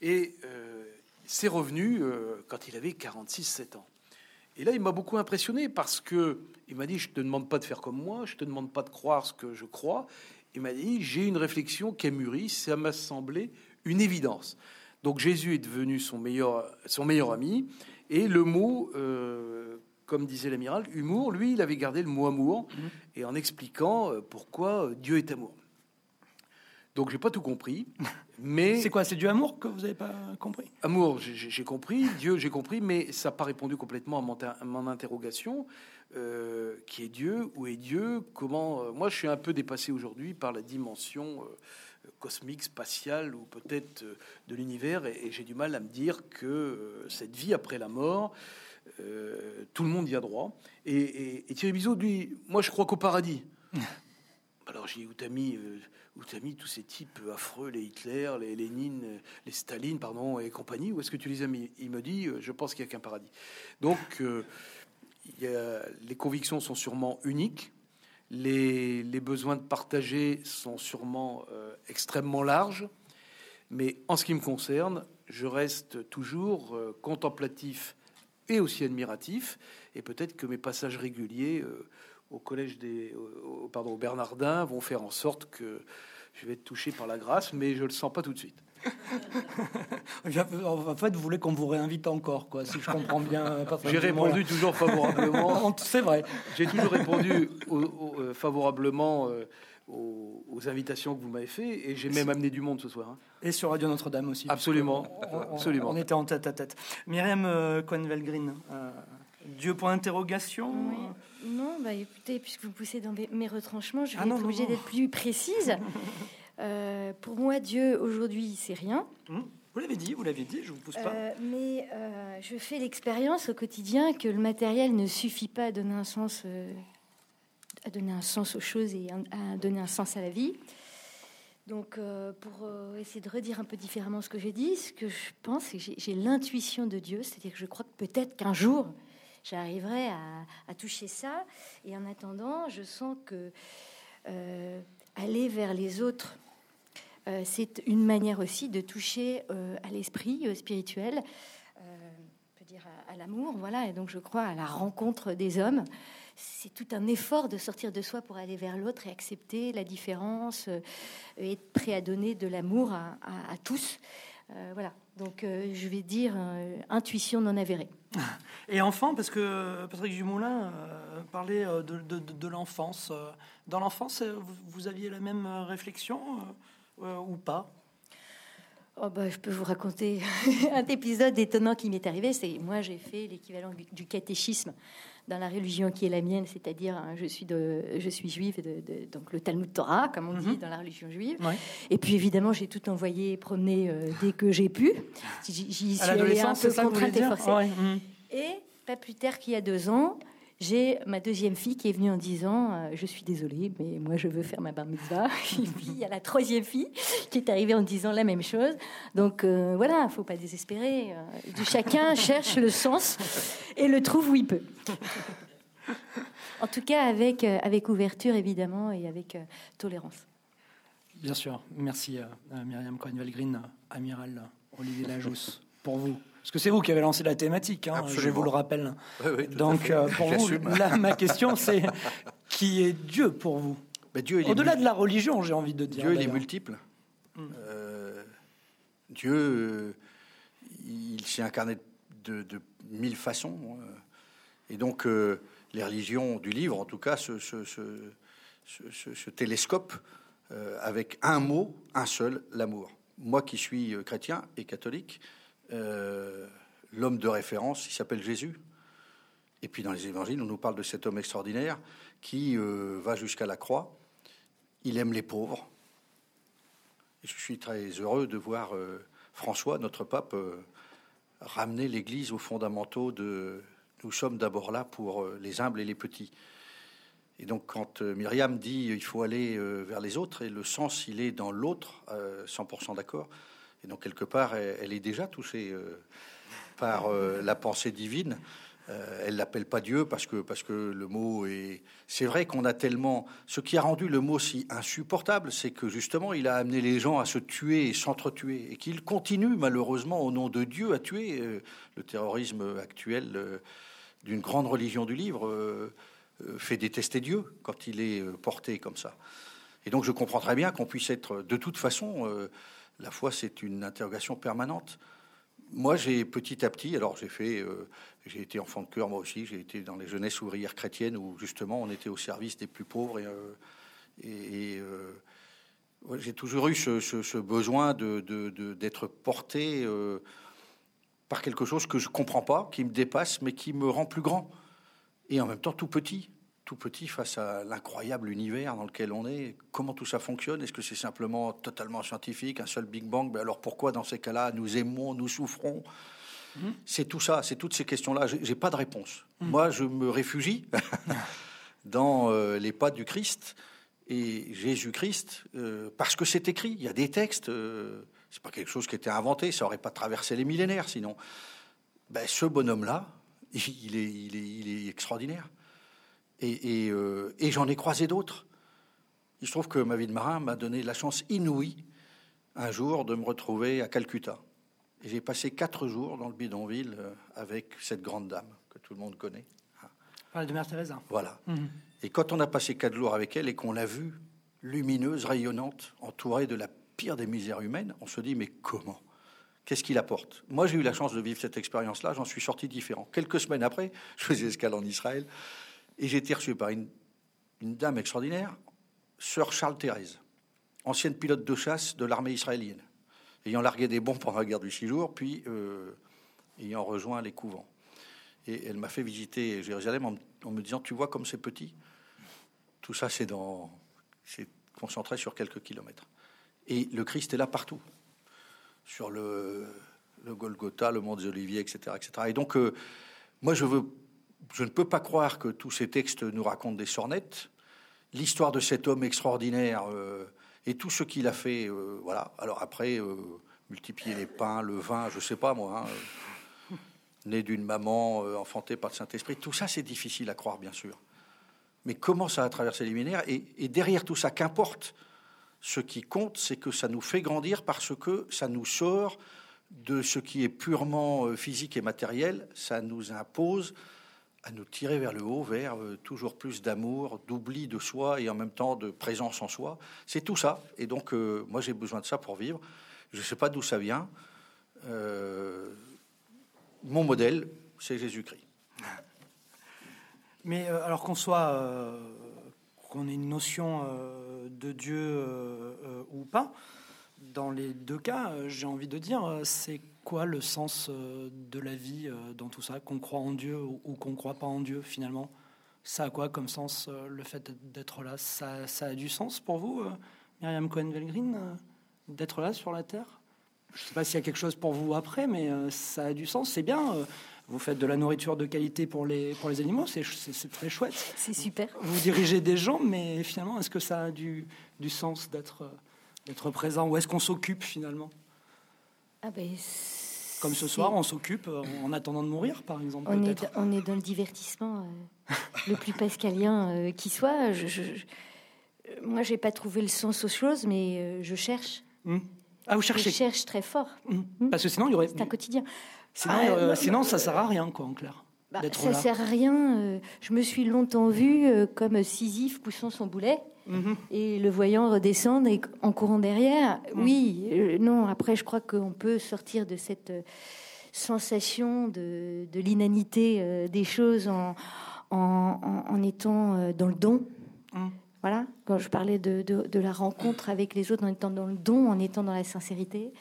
Et euh, c'est revenu euh, quand il avait 46-7 ans. Et là, il m'a beaucoup impressionné parce que il m'a dit Je te demande pas de faire comme moi, je te demande pas de croire ce que je crois. Il m'a dit J'ai une réflexion qui a mûri, ça m'a semblé une évidence. Donc Jésus est devenu son meilleur, son meilleur ami. Et le mot, euh, comme disait l'amiral, humour, lui, il avait gardé le mot amour, mmh. et en expliquant euh, pourquoi Dieu est amour. Donc j'ai pas tout compris, [LAUGHS] mais c'est quoi C'est du amour que vous n'avez pas compris? Amour, j'ai compris, Dieu, j'ai compris, mais ça n'a pas répondu complètement à mon, interrogation. Euh, qui est Dieu Où est Dieu Comment Moi, je suis un peu dépassé aujourd'hui par la dimension cosmique, spatiale ou peut-être euh, de l'univers, et, j'ai du mal à me dire que euh, cette vie après la mort, euh, tout le monde y a droit. Et, Thierry Bizot dit, moi je crois qu'au paradis. [LAUGHS] Alors j'ai où t'as mis, où mis tous ces types affreux, les Hitler, les Lénine, les Staline, pardon, et compagnie. Où est-ce que tu les as mis? Il me dit, je pense qu'il n'y a qu'un paradis. Donc y a, les convictions sont sûrement uniques. Les, besoins de partager sont sûrement euh, extrêmement larges, mais en ce qui me concerne, je reste toujours euh, contemplatif et aussi admiratif, et peut-être que mes passages réguliers euh, au collège des, pardon, au Bernardin vont faire en sorte que je vais être touché par la grâce, mais je le sens pas tout de suite. [LAUGHS] en fait, vous voulez qu'on vous réinvite encore, quoi, si je comprends bien. Euh, J'ai répondu toujours favorablement. [LAUGHS] C'est vrai. J'ai toujours répondu euh, favorablement euh, aux, invitations que vous m'avez fait, et j'ai même amené du monde ce soir. Hein. Et sur Radio Notre-Dame aussi. Absolument, on, absolument. On était en tête à tête. Myriam euh, Cohen-Velgrin, Dieu pour interrogation Non, bah écoutez, puisque vous poussez dans mes retranchements, je vais ah être obligée d'être plus précise. [LAUGHS] Euh, pour moi, Dieu aujourd'hui, c'est rien. Hum, vous l'avez dit, vous l'avez dit, je vous pousse pas. Euh, mais euh, je fais l'expérience au quotidien que le matériel ne suffit pas à donner un sens, à donner un sens aux choses et à donner un sens à la vie. Donc, pour essayer de redire un peu différemment ce que j'ai dit, ce que je pense, c'est que j'ai l'intuition de Dieu, c'est-à-dire que je crois que peut-être qu'un jour, j'arriverai à, à, toucher ça. Et en attendant, je sens que aller vers les autres euh, c'est une manière aussi de toucher euh, à l'esprit euh, spirituel, on peut dire à, l'amour, voilà. Et donc je crois à la rencontre des hommes. C'est tout un effort de sortir de soi pour aller vers l'autre et accepter la différence, et être prêt à donner de l'amour à, tous. voilà. Donc je vais dire intuition non avérée. [LAUGHS] Et enfant, parce que Patrick Dumoulin parlait de, l'enfance. Dans l'enfance, vous aviez la même réflexion euh, ou pas? Oh bah, je peux vous raconter [LAUGHS] un épisode étonnant qui m'est arrivé. C'est moi, j'ai fait l'équivalent du catéchisme dans la religion qui est la mienne, c'est-à-dire hein, je suis de, je suis juive, de, donc le Talmud Torah, comme on dit mhm. dans la religion juive. Et puis évidemment, j'ai tout envoyé promener euh, dès que j'ai pu. J'y suis allée un peu contrainte et forcée. Mhm. Et pas plus tard qu'il y a deux ans, j'ai ma deuxième fille qui est venue en disant euh, Je suis désolée, mais moi je veux faire ma bar mitzvah. [LAUGHS] Et puis il y a la troisième fille qui est arrivée en disant la même chose. Donc euh, voilà, il faut pas désespérer. Euh, chacun [LAUGHS] cherche le sens et le trouve où il peut. [LAUGHS] En tout cas, avec, avec ouverture évidemment et avec tolérance. Bien sûr. Merci Myriam Cohen-Valgrin, amiral Olivier Lajousse, pour vous. Parce que c'est vous qui avez lancé la thématique, hein, je vous le rappelle. Donc, euh, pour vous, là, ma question, [LAUGHS] c'est qui est Dieu pour vous? Bah, Au-delà de la religion, j'ai envie de dire. Dieu, il est multiple. Hmm. Euh, Dieu, euh, il s'est incarné de, mille façons. et donc, les religions du livre, en tout cas, ce, ce télescope avec un mot, un seul, l'amour. Moi qui suis chrétien et catholique, euh, l'homme de référence, il s'appelle Jésus. Et puis dans les évangiles, on nous parle de cet homme extraordinaire qui euh, va jusqu'à la croix. Il aime les pauvres. Et je suis très heureux de voir euh, François, notre pape, ramener l'Église aux fondamentaux de nous sommes d'abord là pour les humbles et les petits. Et donc quand Myriam dit il faut aller vers les autres, et le sens il est dans l'autre, 100% d'accord, donc, quelque part, elle, est déjà touchée euh, par euh, la pensée divine. Euh, elle l'appelle pas Dieu parce que, parce que le mot est. C'est vrai qu'on a tellement. Ce qui a rendu le mot si insupportable, c'est que justement, il a amené les gens à se tuer et s'entretuer. Et qu'il continue, malheureusement, au nom de Dieu, à tuer. Euh, le terrorisme actuel d'une grande religion du livre fait détester Dieu quand il est porté comme ça. Et donc, je comprends très bien qu'on puisse être. De toute façon, la foi, c'est une interrogation permanente. Moi, j'ai petit à petit, alors j'ai fait, euh, j'ai été enfant de cœur moi aussi, j'ai été dans les jeunesses ouvrières chrétiennes où justement on était au service des plus pauvres et, euh, euh, j'ai toujours eu ce, besoin d'être porté par quelque chose que je comprends pas, qui me dépasse, mais qui me rend plus grand. Et en même temps tout petit tout petit face à l'incroyable univers dans lequel on est. Comment tout ça fonctionne? Est-ce que c'est simplement totalement scientifique, un seul Big Bang? Ben Alors pourquoi dans ces cas-là nous aimons, nous souffrons? Mhm. C'est tout ça, c'est toutes ces questions-là. J'ai pas de réponse. Mhm. Moi, je me réfugie [LAUGHS] dans euh, les pas du Christ et Jésus-Christ euh, parce que c'est écrit. Il y a des textes. Euh, c'est pas quelque chose qui était inventé. Ça aurait pas traversé les millénaires sinon. Ben, ce bonhomme-là, [LAUGHS] il est, il, est, il est extraordinaire. Euh, et, j'en ai croisé d'autres. Il se trouve que ma vie de marin m'a donné la chance inouïe un jour de me retrouver à Calcutta. Et j'ai passé quatre jours dans le bidonville euh, avec cette grande dame que tout le monde connaît. de Mère Teresa. Voilà. Mhm. Et quand on a passé quatre jours avec elle et qu'on l'a vue lumineuse, rayonnante, entourée de la pire des misères humaines, on se dit mais comment? Qu'est-ce qu'il apporte Moi, j'ai eu la chance de vivre cette expérience-là. J'en suis sorti différent. Quelques semaines après, [LAUGHS] je faisais escale en Israël. Et j'ai été reçu par une, dame extraordinaire, sœur Charles Thérèse, ancienne pilote de chasse de l'armée israélienne, ayant largué des bombes pendant la guerre du six jours, puis euh, ayant rejoint les couvents. Et elle m'a fait visiter Jérusalem en, me disant Tu vois comme c'est petit? Tout ça, c'est dans. C'est concentré sur quelques kilomètres. Et le Christ est là partout. Sur le, Golgotha, le mont des Oliviers, etc. etc. Et donc, euh, moi, je veux je ne peux pas croire que tous ces textes nous racontent des sornettes. L'histoire de cet homme extraordinaire euh, et tout ce qu'il a fait, euh, voilà. Alors après, euh, multiplier les pains, le vin, je sais pas moi, hein, né d'une maman, enfanté par le Saint-Esprit, tout ça c'est difficile à croire, bien sûr. Mais comment ça a traversé les millénaires et, et derrière tout ça, qu'importe, ce qui compte, c'est que ça nous fait grandir parce que ça nous sort de ce qui est purement physique et matériel, ça nous impose à nous tirer vers le haut, vers euh, toujours plus d'amour, d'oubli de soi et en même temps de présence en soi. C'est tout ça. Et donc, euh, moi, j'ai besoin de ça pour vivre. Je ne sais pas d'où ça vient. Euh, mon modèle, c'est Jésus-Christ. Mais alors qu'on soit, qu'on ait une notion de Dieu ou pas, dans les deux cas, j'ai envie de dire, c'est quoi le sens euh, de la vie euh, dans tout ça Qu'on croit en Dieu ou qu'on ne croit pas en Dieu finalement? Ça a quoi comme sens euh, le fait d'être là? Ça, ça, a du sens pour vous, Myriam Cohen-Velgrin, d'être là sur la Terre? Je ne sais pas s'il y a quelque chose pour vous après, mais ça a du sens, c'est bien. Vous faites de la nourriture de qualité pour les, pour les animaux, c'est très chouette. C'est super. Vous dirigez des gens, mais finalement, est-ce que ça a du, du sens d'être présent? Ou est-ce qu'on s'occupe finalement? Ah ben, comme ce soir, on s'occupe euh, en attendant de mourir, par exemple. On, est, on est dans le divertissement euh, le plus pascalien euh, qui soit. Je, je, moi, j'ai pas trouvé le sens aux choses, mais je cherche. Hmm. Ah, vous cherchez Je cherche très fort. Hmm. Parce que sinon, il y aurait. C'est un quotidien. Sinon, ah, sinon ça sert à rien, quoi, en clair. Bah, ça sert à rien. je me suis longtemps vue comme Sisyphe poussant son boulet. Mhm. Et le voyant redescendre et en courant derrière, mhm. oui, euh, non, après je crois qu'on peut sortir de cette euh, sensation de, l'inanité euh, des choses en, en, étant dans le don. Mhm. Voilà, quand je parlais de, de, la rencontre avec les autres en étant dans le don, en étant dans la sincérité,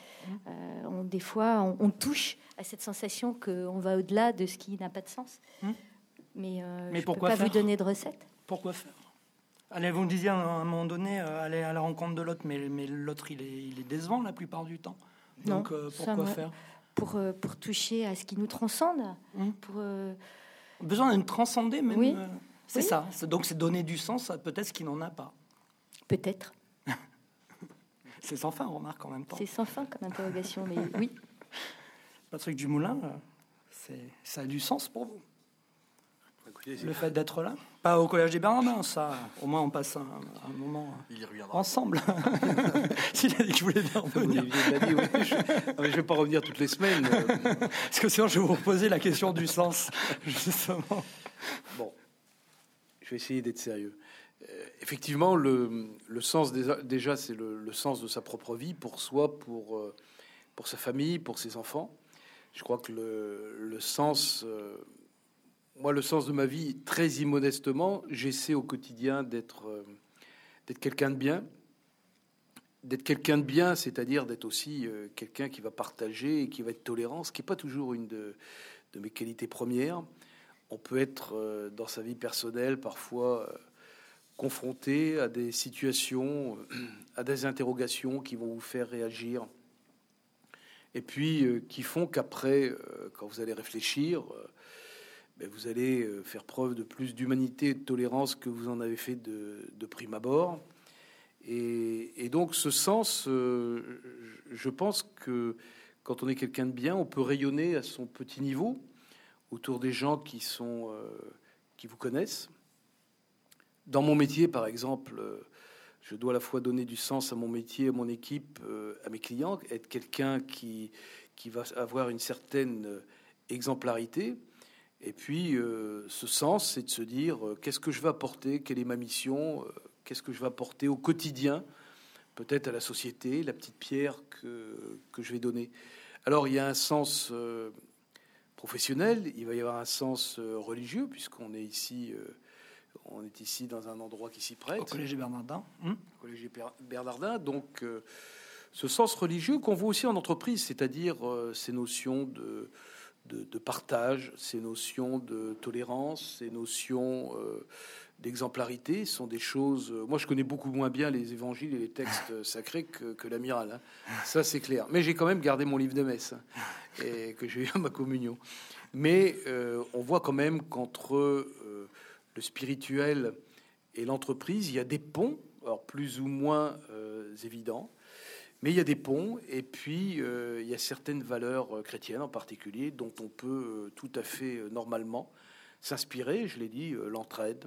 on, des fois on, touche à cette sensation qu'on va au-delà de ce qui n'a pas de sens. Mais, Mais je pourquoi peux pas vous donner de recette. Pourquoi faire Allez, vous me disiez à un moment donné, euh, aller à la rencontre de l'autre, mais, mais l'autre, il est, il est décevant la plupart du temps. Donc, euh, pourquoi faire pour, euh, pour toucher à ce qui nous transcende. Hum. Pour, Besoin de transcender, même. Oui. C'est ça. Donc, c'est donner du sens à peut-être ce qui n'en a pas. Peut-être. [LAUGHS] c'est sans fin, remarque, en même temps. C'est sans fin comme interrogation, mais [LAUGHS] oui. Patrick Dumoulin, ça a du sens pour vous le fait d'être là Pas au Collège des Bernardins, ça. Au moins, on passe un, un moment Il y reviendra. ensemble. [LAUGHS] S'il a dit que je voulais bien revenir. Oui. Je ne vais pas revenir toutes les semaines. euh, Parce que sinon, je vais vous reposer la question du sens, justement. Bon, je vais essayer d'être sérieux. Euh, effectivement, le, sens déjà, déjà, c'est le, sens de sa propre vie pour soi, pour, euh, pour sa famille, pour ses enfants. Je crois que le, sens, euh, moi, le sens de ma vie, très immodestement, j'essaie au quotidien d'être d'être quelqu'un de bien. D'être quelqu'un de bien, c'est-à-dire d'être aussi quelqu'un qui va partager et qui va être tolérant, ce qui n'est pas toujours une de mes qualités premières on peut être euh, dans sa vie personnelle parfois euh, confronté à des situations, euh, à des interrogations qui vont vous faire réagir, et puis qui font qu'après, quand vous allez réfléchir, ben, vous allez faire preuve de plus d'humanité et de tolérance que vous en avez fait de, prime abord. Et, donc ce sens, je pense que quand on est quelqu'un de bien, on peut rayonner à son petit niveau autour des gens qui sont euh, qui vous connaissent. Dans mon métier, par exemple, euh, je dois à la fois donner du sens à mon métier, à mon équipe, euh, à mes clients, être quelqu'un qui qui va avoir une certaine exemplarité. Et puis, ce sens, c'est de se dire qu'est-ce que je vais apporter, quelle est ma mission, qu'est-ce que je vais apporter au quotidien, peut-être à la société, la petite pierre que, que je vais donner. Alors, il y a un sens professionnel, il va y avoir un sens euh, religieux, puisqu'on est ici, euh, on est ici dans un endroit qui s'y prête Au Collège des Bernardins. Hum collège Bernardin. Donc, euh, ce sens religieux qu'on voit aussi en entreprise, c'est-à-dire ces notions de, de, de partage, ces notions de tolérance, ces notions d'exemplarité, sont des choses. euh, moi, je connais beaucoup moins bien les évangiles et les textes [LAUGHS] sacrés que, que l'amiral. hein. Ça, c'est clair. Mais j'ai quand même gardé mon livre de messe hein, et que j'ai eu à ma communion. Mais euh, on voit quand même qu'entre euh, le spirituel et l'entreprise, il y a des ponts, alors plus ou moins euh, évidents, mais il y a des ponts, et puis il y a certaines valeurs chrétiennes en particulier dont on peut tout à fait normalement s'inspirer, je l'ai dit, l'entraide,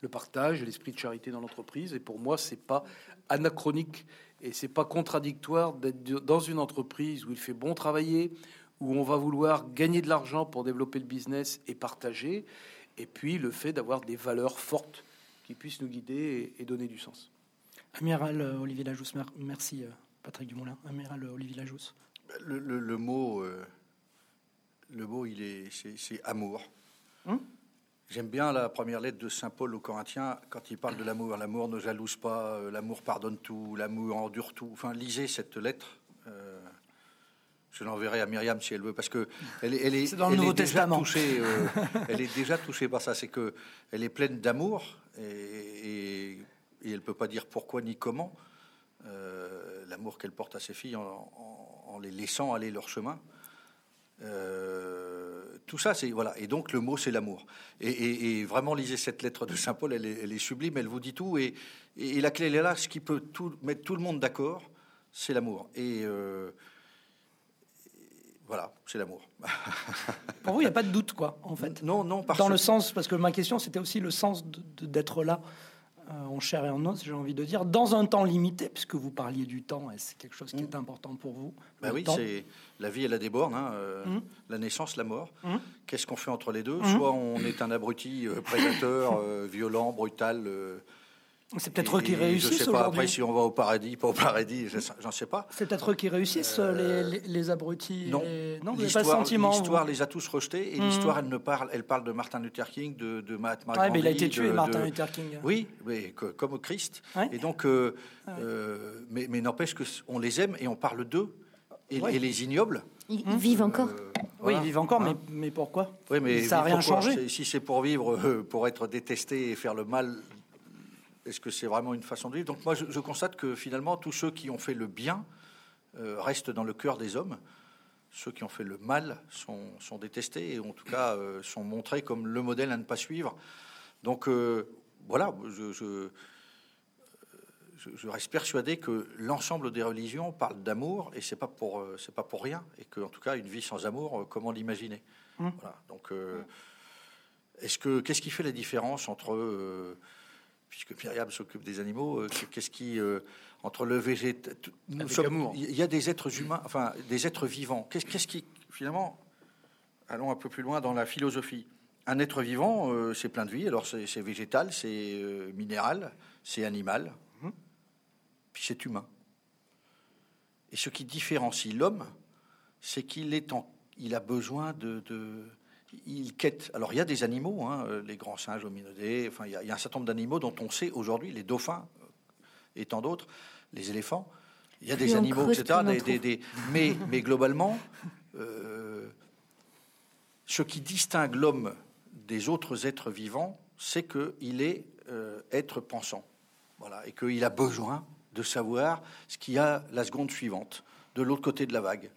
le partage, l'esprit de charité dans l'entreprise, et pour moi, c'est pas anachronique et c'est pas contradictoire d'être dans une entreprise où il fait bon travailler, où on va vouloir gagner de l'argent pour développer le business et partager, et puis le fait d'avoir des valeurs fortes qui puissent nous guider et, donner du sens. Amiral euh, Olivier Lajousse, mer- merci euh, Patrick Dumoulin. Amiral euh, Olivier Lajousse. Le, le- le mot, euh, le mot, il est, c'est, c'est amour. Hum J'aime bien la première lettre de saint Paul aux Corinthiens quand il parle de l'amour. L'amour ne jalouse pas, euh, l'amour pardonne tout, l'amour endure tout. Enfin, lisez cette lettre. euh, je l'enverrai à Myriam si elle veut, parce que elle, est- elle est, C'est dans le elle Nouveau est déjà Testament. touchée. euh, [LAUGHS] elle est déjà touchée par ça. C'est que elle est pleine d'amour et, et, et elle peut pas dire pourquoi ni comment. Euh, l'amour qu'elle porte à ses filles en, en- en les laissant aller leur chemin. Euh, tout ça, c'est voilà. Et donc le mot, c'est l'amour. Et, et- et vraiment, lisez cette lettre de saint Paul. Elle est, elle est sublime. Elle vous dit tout. Et, et- la clé, elle est là. Ce qui peut tout, mettre tout le monde d'accord, c'est l'amour. Et, euh, voilà, c'est l'amour. [LAUGHS] Pour vous, il n'y a pas de doute, quoi, en fait. Non, non, parce Dans le sens, parce que ma question, c'était aussi le sens d'être là, en chair et en os, j'ai envie de dire, dans un temps limité, puisque vous parliez du temps, et c'est quelque chose qui est important pour vous. Bah oui, c'est la vie, elle a des bornes. hein, euh. La naissance, la mort. Mhm. Qu'est-ce qu'on fait entre les deux? Mhm. Soit on est un abruti euh, prédateur, euh, violent, brutal. Euh, C'est peut-être eux qui et Je réussissent sais pas après si on va au paradis, pas au paradis, je- j'en sais pas. C'est peut-être eux qui réussissent, les, les, les abrutis. Non, les- non vous pas le l'histoire, sentiment. vous l'histoire les a tous rejetés et Mhm. l'histoire, elle ne parle, elle parle de Martin Luther King, de, de Mahatma Ouais, mais il a été tué, de- Martin de- Luther King. Oui, mais que- comme au Christ. Ouais. Et donc, euh, euh, mais, mais n'empêche que c- on les aime et on parle d'eux. Et, Ouais. et les ignobles. Ils, ils vivent encore. euh, Oui, voilà. ils vivent encore, Hein mais, mais pourquoi? Oui, mais ça n'a rien changé. Si c'est pour vivre, euh, pour être détesté et faire le mal, est-ce que c'est vraiment une façon de vivre? Donc moi, je, je constate que finalement, tous ceux qui ont fait le bien euh, restent dans le cœur des hommes. Ceux qui ont fait le mal sont, sont détestés et en tout cas euh, sont montrés comme le modèle à ne pas suivre. Donc euh, voilà, je, je, je- je reste persuadé que l'ensemble des religions parlent d'amour et c'est pas pour c'est pas pour rien et que en tout cas une vie sans amour, comment l'imaginer? Mmh. Voilà. Donc est-ce que qu'est-ce qui fait la différence entre puisque Myriam s'occupe des animaux, euh, qu'est-ce qui euh, entre le végétal, il y a des êtres humains, enfin des êtres vivants. Qu'est-ce qui finalement allons un peu plus loin dans la philosophie. Un être vivant, euh, c'est plein de vie. Alors c'est végétal, c'est euh, minéral, c'est animal, puis c'est humain. Et ce qui différencie l'homme, c'est qu'il est en, il a besoin de, de- il quête. Alors il y a des animaux, hein, les grands singes hominodés. Enfin, il y, a, il y a un certain nombre d'animaux dont on sait aujourd'hui, les dauphins et tant d'autres, les éléphants. Il y a Plus des animaux, etc. plus on des- trouve. des- des- mais, mais globalement, euh, ce qui distingue l'homme des autres êtres vivants, c'est qu'il est euh, être pensant. Voilà, et qu'il a besoin de savoir ce qu'il y a la seconde suivante, de l'autre côté de la vague.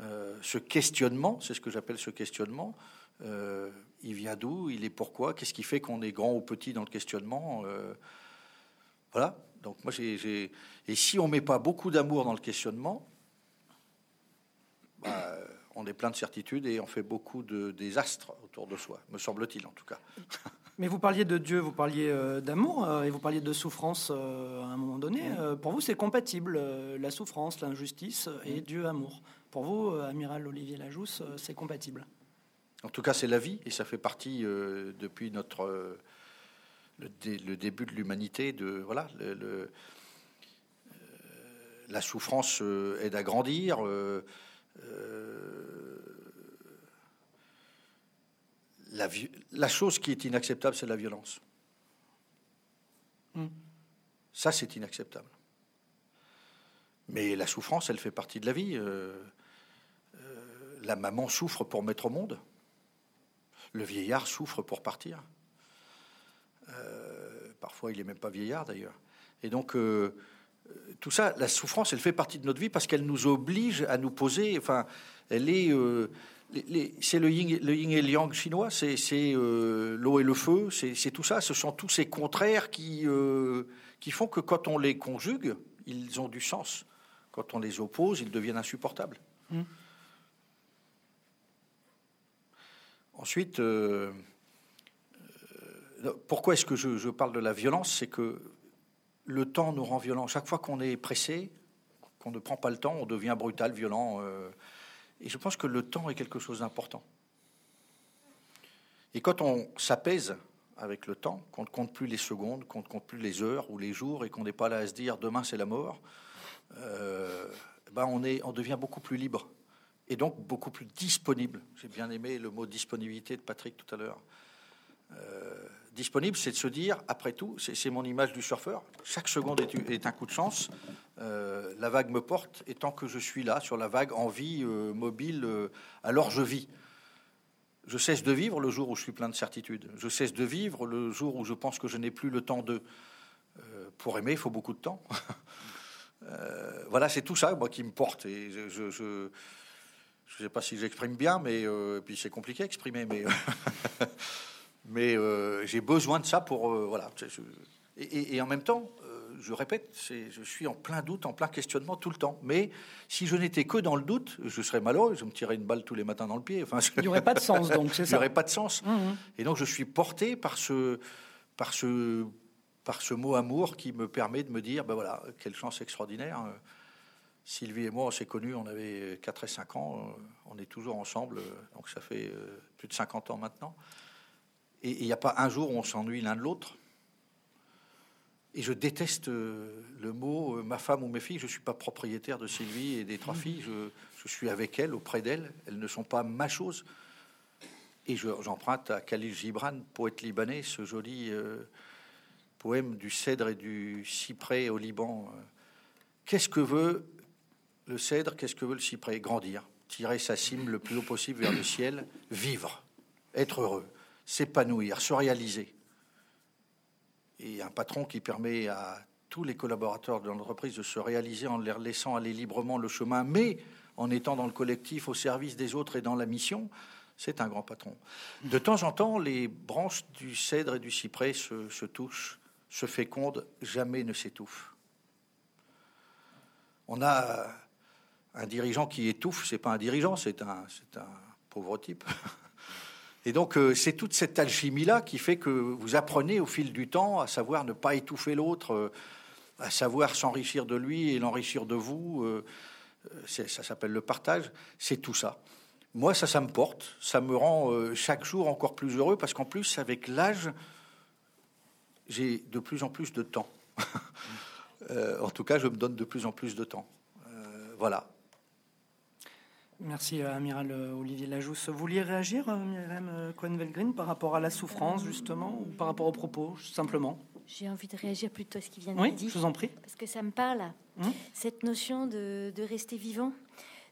Euh, ce questionnement, c'est ce que j'appelle ce questionnement, euh, il vient d'où, il est pourquoi, qu'est-ce qui fait qu'on est grand ou petit dans le questionnement? Euh, Voilà, donc moi j'ai... Et si on met pas beaucoup d'amour dans le questionnement, bah, on est plein de certitudes et on fait beaucoup de désastres autour de soi, me semble-t-il en tout cas. [LAUGHS] Mais vous parliez de Dieu, vous parliez euh, d'amour et vous parliez de souffrance à un moment donné. Pour vous, c'est compatible, la souffrance, l'injustice et Dieu amour. Pour vous, amiral Olivier Lajousse, c'est compatible? En tout cas, c'est la vie et ça fait partie euh, depuis notre euh, le, dé- le début de l'humanité de voilà le, le- euh, la souffrance aide à grandir. la, chose qui est inacceptable, c'est la violence. Mm. Ça, c'est inacceptable. Mais la souffrance, elle fait partie de la vie. la maman souffre pour mettre au monde. Le vieillard souffre pour partir. Euh, parfois, il n'est même pas vieillard d'ailleurs. Et donc, euh, tout ça, la souffrance, elle fait partie de notre vie parce qu'elle nous oblige à nous poser. Enfin, elle est. euh, c'est le yin, et le yang chinois, c'est l'eau et le feu, c'est tout ça. Ce sont tous ces contraires qui, qui font que quand on les conjugue, ils ont du sens. Quand on les oppose, ils deviennent insupportables. Mm. Ensuite, euh, euh, pourquoi est-ce que je, parle de la violence? C'est que le temps nous rend violents. Chaque fois qu'on est pressé, qu'on ne prend pas le temps, on devient brutal, violent. euh, et je pense que le temps est quelque chose d'important. Et quand on s'apaise avec le temps, qu'on ne compte plus les secondes, qu'on ne compte plus les heures ou les jours, et qu'on n'est pas là à se dire demain c'est la mort, ben on, est, on devient beaucoup plus libre et donc beaucoup plus disponible. J'ai bien aimé le mot disponibilité de Patrick tout à l'heure. Euh, disponible, c'est de se dire, après tout, c'est mon image du surfeur, chaque seconde est, un coup de chance, Euh, la vague me porte, et tant que je suis là, sur la vague, en vie, euh, mobile, alors je vis. Je cesse de vivre le jour où je suis plein de certitudes. Je cesse de vivre le jour où je pense que je n'ai plus le temps de. Pour aimer, il faut beaucoup de temps. [LAUGHS] Voilà, c'est tout ça, moi, qui me porte. Et je, je sais pas si j'exprime bien, mais euh, puis c'est compliqué à exprimer, mais [LAUGHS] mais euh, j'ai besoin de ça pour euh, voilà. Et, et- et en même temps, euh, je répète, je suis en plein doute, en plein questionnement tout le temps. Mais si je n'étais que dans le doute, je serais malheureux. Je me tirerais une balle tous les matins dans le pied. Enfin, je- Il n'y aurait pas de sens, donc, c'est [LAUGHS] il n'y aurait pas de sens. Mhm. Et donc je suis porté par ce, par ce, par ce mot amour qui me permet de me dire, ben voilà, quelle chance extraordinaire. Euh, Sylvie et moi, on s'est connus, on avait 4 et 5 ans, euh, on est toujours ensemble, euh, donc ça fait euh, plus de 50 ans maintenant. Et il n'y a pas un jour où on s'ennuie l'un de l'autre. Et je déteste euh, le mot euh, ma femme ou mes filles. Je ne suis pas propriétaire de Sylvie et des trois filles. Je, je suis avec elles, auprès d'elles. Elles ne sont pas ma chose. Et je- j'emprunte à Khalil Gibran, poète libanais, ce joli euh, poème du cèdre et du cyprès au Liban. Euh, Qu'est-ce que veut le cèdre Qu'est-ce que veut le cyprès? Grandir, tirer sa cime le plus haut possible vers le ciel, vivre, être heureux, s'épanouir, se réaliser. Et un patron qui permet à tous les collaborateurs de l'entreprise de se réaliser en leur laissant aller librement le chemin, mais en étant dans le collectif, au service des autres et dans la mission, c'est un grand patron. De temps en temps, les branches du cèdre et du cyprès se, touchent, se fécondent, jamais ne s'étouffent. On a un dirigeant qui étouffe, c'est pas un dirigeant, c'est un, un pauvre type. [LAUGHS] Et donc, euh, c'est toute cette alchimie-là qui fait que vous apprenez au fil du temps à savoir ne pas étouffer l'autre, euh, à savoir s'enrichir de lui et l'enrichir de vous. Euh, ça s'appelle le partage. C'est tout ça. Moi, ça, ça me porte. Ça me rend chaque jour encore plus heureux parce qu'en plus, avec l'âge, j'ai de plus en plus de temps. [LAUGHS] en tout cas, je me donne de plus en plus de temps. voilà. Merci, euh, Amiral euh, Olivier Lajousse. Vous vouliez réagir, euh, Myriam Cohen-Velgrin, par rapport à la souffrance, justement, ou par rapport aux propos, simplement J'ai envie de réagir plutôt à ce qui vient de oui, dire. je vous en prie. Parce que ça me parle, hum cette notion de, rester vivant,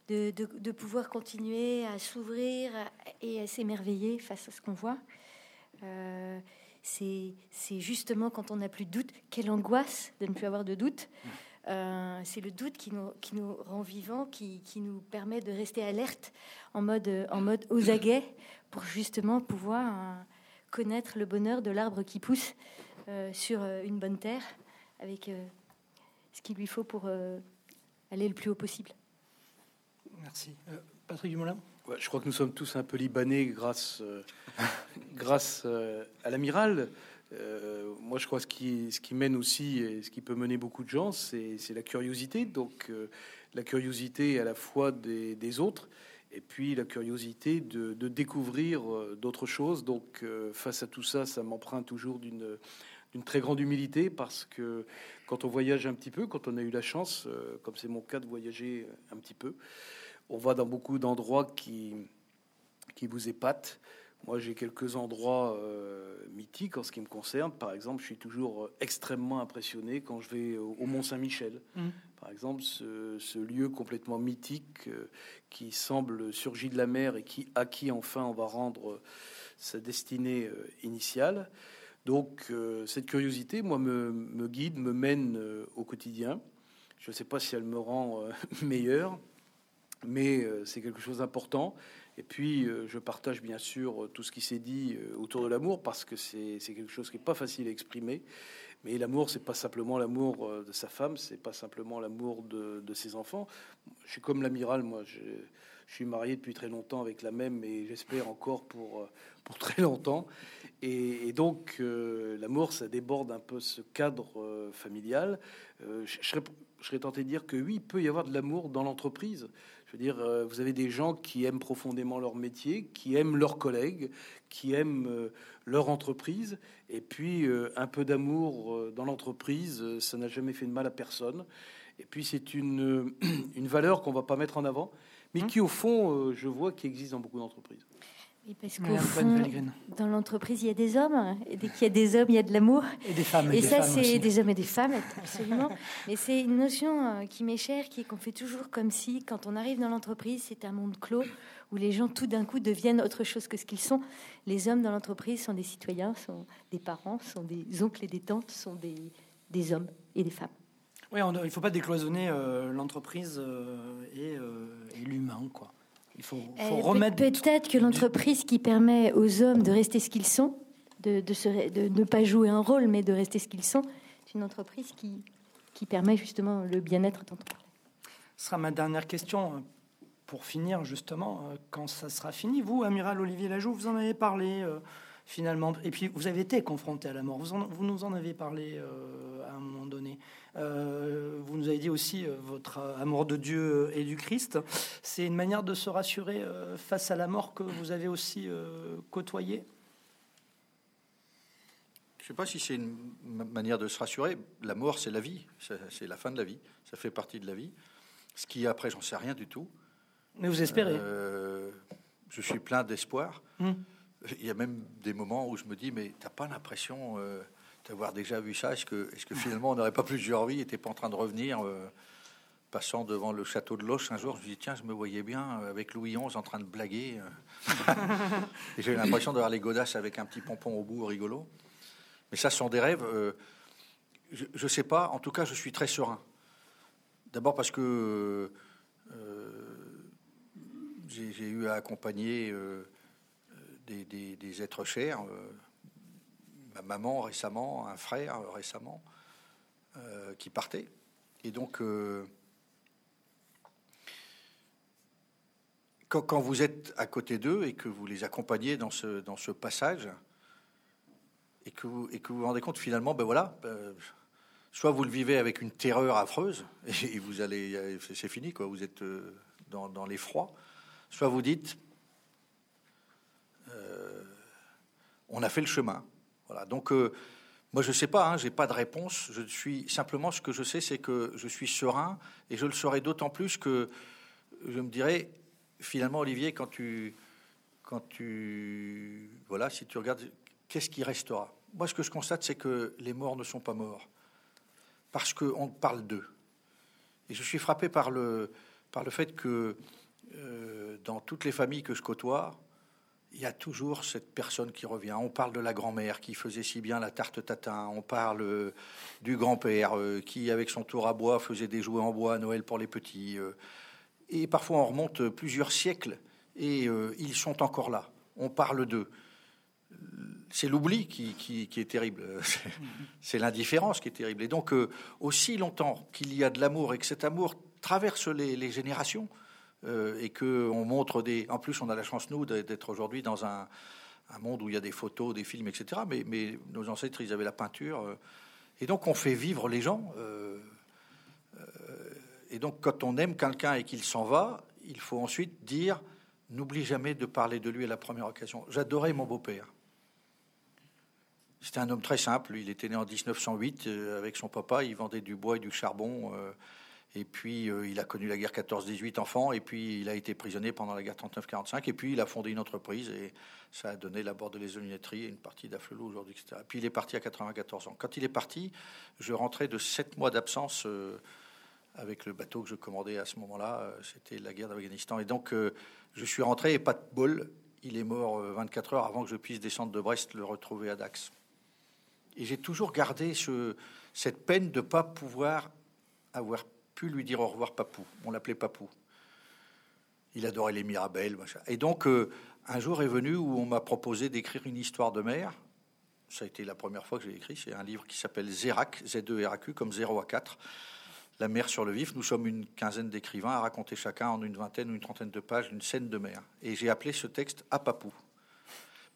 de, de, pouvoir continuer à s'ouvrir et à s'émerveiller face à ce qu'on voit. c'est justement quand on n'a plus de doute, quelle angoisse de ne plus avoir de doute. Euh, c'est le doute qui nous, qui nous rend vivants, qui, qui, nous permet de rester alerte en mode, en mode aux aguets pour justement pouvoir euh, connaître le bonheur de l'arbre qui pousse euh, sur une bonne terre avec ce qu'il lui faut pour aller le plus haut possible. Merci. Patrick Dumoulin? Je crois que nous sommes tous un peu libanais grâce, [LAUGHS] grâce à l'amiral. Euh, moi, je crois que ce qui, ce qui mène aussi et ce qui peut mener beaucoup de gens, c'est la curiosité. Donc, euh, la curiosité à la fois des, autres et puis la curiosité de, découvrir euh, d'autres choses. Donc, face à tout ça, ça m'emprunte toujours d'une d'une très grande humilité parce que quand on voyage un petit peu, quand on a eu la chance, comme c'est mon cas de voyager un petit peu, on va dans beaucoup d'endroits qui, qui vous épatent. Moi, j'ai quelques endroits euh, mythiques en ce qui me concerne. Par exemple, je suis toujours euh, extrêmement impressionné quand je vais au, Mont Saint-Michel. Mmh. Par exemple, ce, lieu complètement mythique euh, qui semble surgir de la mer et qui, à qui enfin on va rendre sa destinée initiale. Donc, cette curiosité, moi, me, me guide, me mène au quotidien. Je ne sais pas si elle me rend [LAUGHS] meilleur, mais c'est quelque chose d'important. Et puis, euh, je partage bien sûr tout ce qui s'est dit euh, autour de l'amour parce que c'est quelque chose qui n'est pas facile à exprimer. Mais l'amour, c'est pas simplement l'amour euh, de sa femme, c'est pas simplement l'amour de, ses enfants. Je suis comme l'amiral, moi. Je, suis marié depuis très longtemps avec la même, et j'espère encore pour pour [LAUGHS] très longtemps. Et, donc, l'amour, ça déborde un peu ce cadre familial. je, serais, je serais tenté de dire que oui, il peut y avoir de l'amour dans l'entreprise. Je veux dire, euh, vous avez des gens qui aiment profondément leur métier, qui aiment leurs collègues, qui aiment euh, leur entreprise, et puis euh, un peu d'amour dans l'entreprise, ça n'a jamais fait de mal à personne. Et puis c'est une, [CLEARS THROAT] une valeur qu'on va pas mettre en avant, mais hein qui au fond, je vois, qui existe dans beaucoup d'entreprises parce qu'au fond, dans l'entreprise, il y a des hommes, et dès qu'il y a des hommes, il y a de l'amour. Et des femmes. Et, ça, c'est des hommes et des femmes, absolument. Mais c'est une notion euh, qui m'est chère, qui est qu'on fait toujours comme si, quand on arrive dans l'entreprise, c'est un monde clos où les gens tout d'un coup deviennent autre chose que ce qu'ils sont. Les hommes dans l'entreprise sont des citoyens, sont des parents, sont des oncles et des tantes, sont des, des hommes et des femmes. Oui, il ne faut pas décloisonner euh, l'entreprise euh, et, et l'humain, quoi. Il faut, euh, remettre. Peut-être que l'entreprise qui permet aux hommes de rester ce qu'ils sont, de, de, ne pas jouer un rôle, mais de rester ce qu'ils sont, c'est une entreprise qui, qui permet justement le bien-être dont on Ce sera ma dernière question euh, pour finir justement, euh, quand ça sera fini. Vous, amiral Olivier Lajoux, vous en avez parlé finalement, et puis vous avez été confronté à la mort. Vous, vous nous en avez parlé à un moment donné. Euh, vous nous avez dit aussi euh, votre amour de Dieu et du Christ. C'est une manière de se rassurer euh, face à la mort que vous avez aussi côtoyée? Je ne sais pas si c'est une manière de se rassurer. La mort, c'est la vie. C'est la fin de la vie. Ça fait partie de la vie. Ce qui après, j'en sais rien du tout. Mais vous espérez Je suis plein d'espoir. Hum. Il y a même des moments où je me dis, mais tu n'as pas l'impression d'avoir déjà vu ça? Est-ce que, est que finalement on n'aurait pas plusieurs vies N'était pas en train de revenir euh, Passant devant le château de Loche un jour, je me dis tiens, je me voyais bien euh, avec Louis XI en train de blaguer. Euh. [LAUGHS] et j'ai l'impression d'avoir les godasses avec un petit pompon au bout rigolo. Mais ça, sont des rêves. je ne sais pas. En tout cas, je suis très serein. D'abord parce que j'ai eu à accompagner des, êtres chers maman récemment, un frère récemment, euh, qui partait. Et donc, euh, quand, vous êtes à côté d'eux et que vous les accompagnez dans ce, passage, et que vous, vous rendez compte finalement, ben voilà, ben, soit vous le vivez avec une terreur affreuse [LAUGHS] et vous allez, c'est fini quoi, vous êtes euh, dans l'effroi, soit vous dites, euh, on a fait le chemin. Voilà. Donc euh, moi je sais pas, hein, j'ai pas de réponse. Je suis simplement ce que je sais, c'est que je suis serein et je le serai d'autant plus que je me dirais finalement Olivier quand tu quand tu voilà si tu regardes qu'est-ce qui restera? Moi, ce que je constate, c'est que les morts ne sont pas morts parce qu'on parle d'eux. Et je suis frappé par le, par le fait que euh, dans toutes les familles que je côtoie, il y a toujours cette personne qui revient. On parle de la grand-mère qui faisait si bien la tarte tatin. On parle euh, du grand-père euh, qui, avec son tour à bois, faisait des jouets en bois à Noël pour les petits. et parfois, on remonte plusieurs siècles et ils sont encore là. On parle d'eux c'est l'oubli qui, est terrible, [LAUGHS] c'est l'indifférence qui est terrible. Et donc, euh, aussi longtemps qu'il y a de l'amour et que cet amour traverse les, générations, euh, et que on montre des. En plus, on a la chance nous d'être aujourd'hui dans un, monde où il y a des photos, des films, etc. Mais, nos ancêtres, ils avaient la peinture, euh, et donc on fait vivre les gens. et donc, quand on aime quelqu'un et qu'il s'en va, il faut ensuite dire n'oublie jamais de parler de lui à la première occasion. J'adorais mon beau-père. C'était un homme très simple. Il était né en 1908 euh, avec son papa. Il vendait du bois et du charbon. Euh, et puis, euh, il a connu la guerre 14-18 enfants. Et puis, il a été prisonnier pendant la guerre 39-45. Et puis, il a fondé une entreprise. Et ça a donné la bordelaise-lunetterie et une partie d'Afflelou aujourd'hui, etc. Puis, il est parti à 94 ans. Quand il est parti, je rentrais de sept mois d'absence avec le bateau que je commandais à ce moment-là. C'était la guerre d'Afghanistan. Et donc, je suis rentré et pas de bol. Il est mort 24 heures avant que je puisse descendre de Brest, le retrouver à Dax. Et j'ai toujours gardé ce, cette peine de ne pas pouvoir avoir pu lui dire au revoir, Papou. On l'appelait Papou. Il adorait les Mirabelles. Et donc, euh, un jour est venu où on m'a proposé d'écrire une histoire de mer. Ça a été la première fois que j'ai écrit. C'est un livre qui s'appelle Zérac, Z2RAQ, comme 0 à 4. La mer sur le vif. Nous sommes une quinzaine d'écrivains à raconter chacun en une vingtaine ou une trentaine de pages une scène de mer. Et j'ai appelé ce texte À Papou.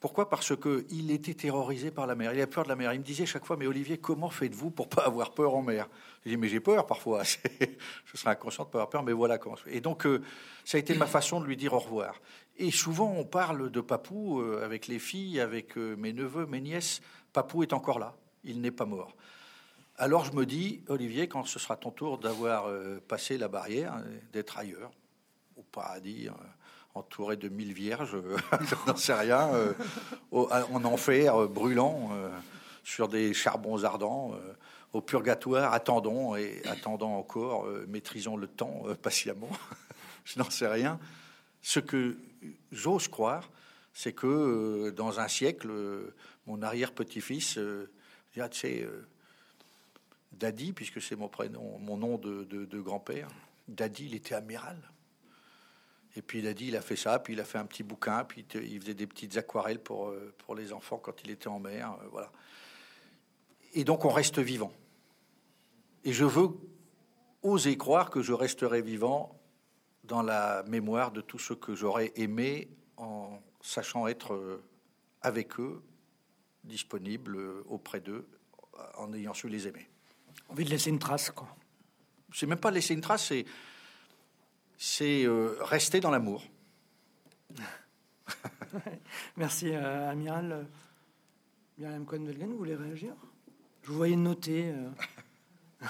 Pourquoi Parce que il était terrorisé par la mer. Il a peur de la mer. Il me disait chaque fois, mais Olivier, comment faites-vous pour pas avoir peur en mer? Je dis, mais j'ai peur parfois. [LAUGHS] Je serais inconscient de pas avoir peur, mais voilà comment. Et donc, euh, ça a été ma façon de lui dire au revoir. Et souvent, on parle de Papou euh, avec les filles, avec euh, mes neveux, mes nièces. Papou est encore là. Il n'est pas mort. Alors je me dis, Olivier, quand ce sera ton tour d'avoir passé la barrière, d'être ailleurs, au paradis, entouré de mille vierges, [LAUGHS] je n'en sais rien, euh, en enfer euh, brûlant euh, sur des charbons ardents, au purgatoire, attendons et attendons encore, maîtrisons le temps patiemment, [LAUGHS] je n'en sais rien. Ce que j'ose croire, c'est que dans un siècle, mon arrière-petit-fils, tu sais, Daddy, puisque c'est mon prénom, mon nom de, de grand-père, Daddy, il était amiral. Et puis il a dit, il a fait ça, puis il a fait un petit bouquin, puis il faisait des petites aquarelles pour, euh, pour les enfants quand il était en mer. Euh, voilà. Et donc on reste vivant. Et je veux oser croire que je resterai vivant dans la mémoire de tous ceux que j'aurais aimé en sachant être euh, avec eux, disponible auprès d'eux, en ayant su les aimer. Envie de laisser une trace, quoi. C'est même pas laisser une trace, c'est c'est euh, rester dans l'amour. [LAUGHS] Merci, euh, Amiral. Myriam Cohen-Velgen, vous voulez réagir? Je vous voyais noter. Euh... [LAUGHS]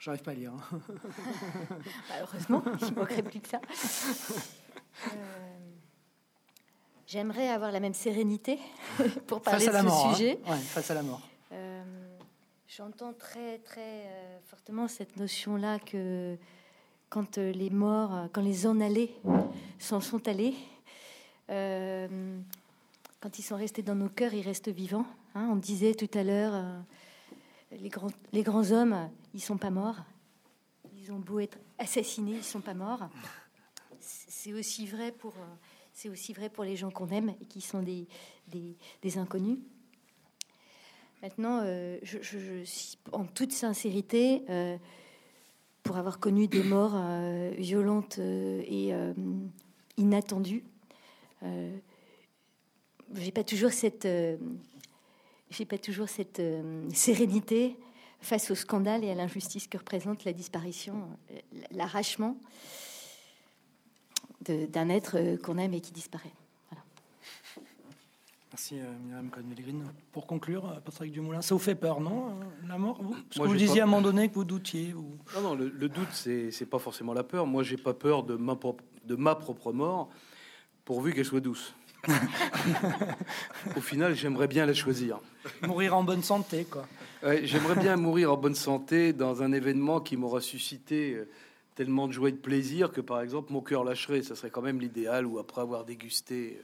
J'arrive pas à lire. Hein. [LAUGHS] Bah, heureusement, il ne manquerait plus que ça. J'aimerais avoir la même sérénité pour parler de ce hein. sujet. face à la mort. J'entends très très fortement cette notion-là que quand euh, les morts, euh, quand les en allés s'en sont allés, euh, quand ils sont restés dans nos cœurs, ils restent vivants. Hein. on disait tout à l'heure, les, grands, les grands hommes, ils sont pas morts. Ils ont beau être assassinés, ils sont pas morts. C'est aussi vrai pour, c'est aussi vrai pour les gens qu'on aime et qui sont des, des, inconnus. Maintenant, en toute sincérité, pour avoir connu des morts euh, violentes euh, et euh, inattendue. j'ai pas toujours cette, j'ai pas toujours cette sérénité face au scandale et à l'injustice que représente la disparition, l'arrachement d'un être qu'on aime et qui disparaît. Merci euh, Myriam cohen Pour conclure, euh, Patrick Dumoulin, ça vous fait peur, non, euh, la mort vous? Vous disiez à un moment donné que vous doutiez ou... Non, non, le, doute, c'est, c'est pas forcément la peur. Moi, j'ai pas peur de ma, propre, de ma propre mort, pourvu qu'elle soit douce. [LAUGHS] Au final, j'aimerais bien la choisir. Mourir en bonne santé, quoi. j'aimerais bien mourir en bonne santé dans un événement qui m'aura suscité tellement de joie et de plaisir que, par exemple, mon cœur lâcherait. Ça serait quand même l'idéal, ou après avoir dégusté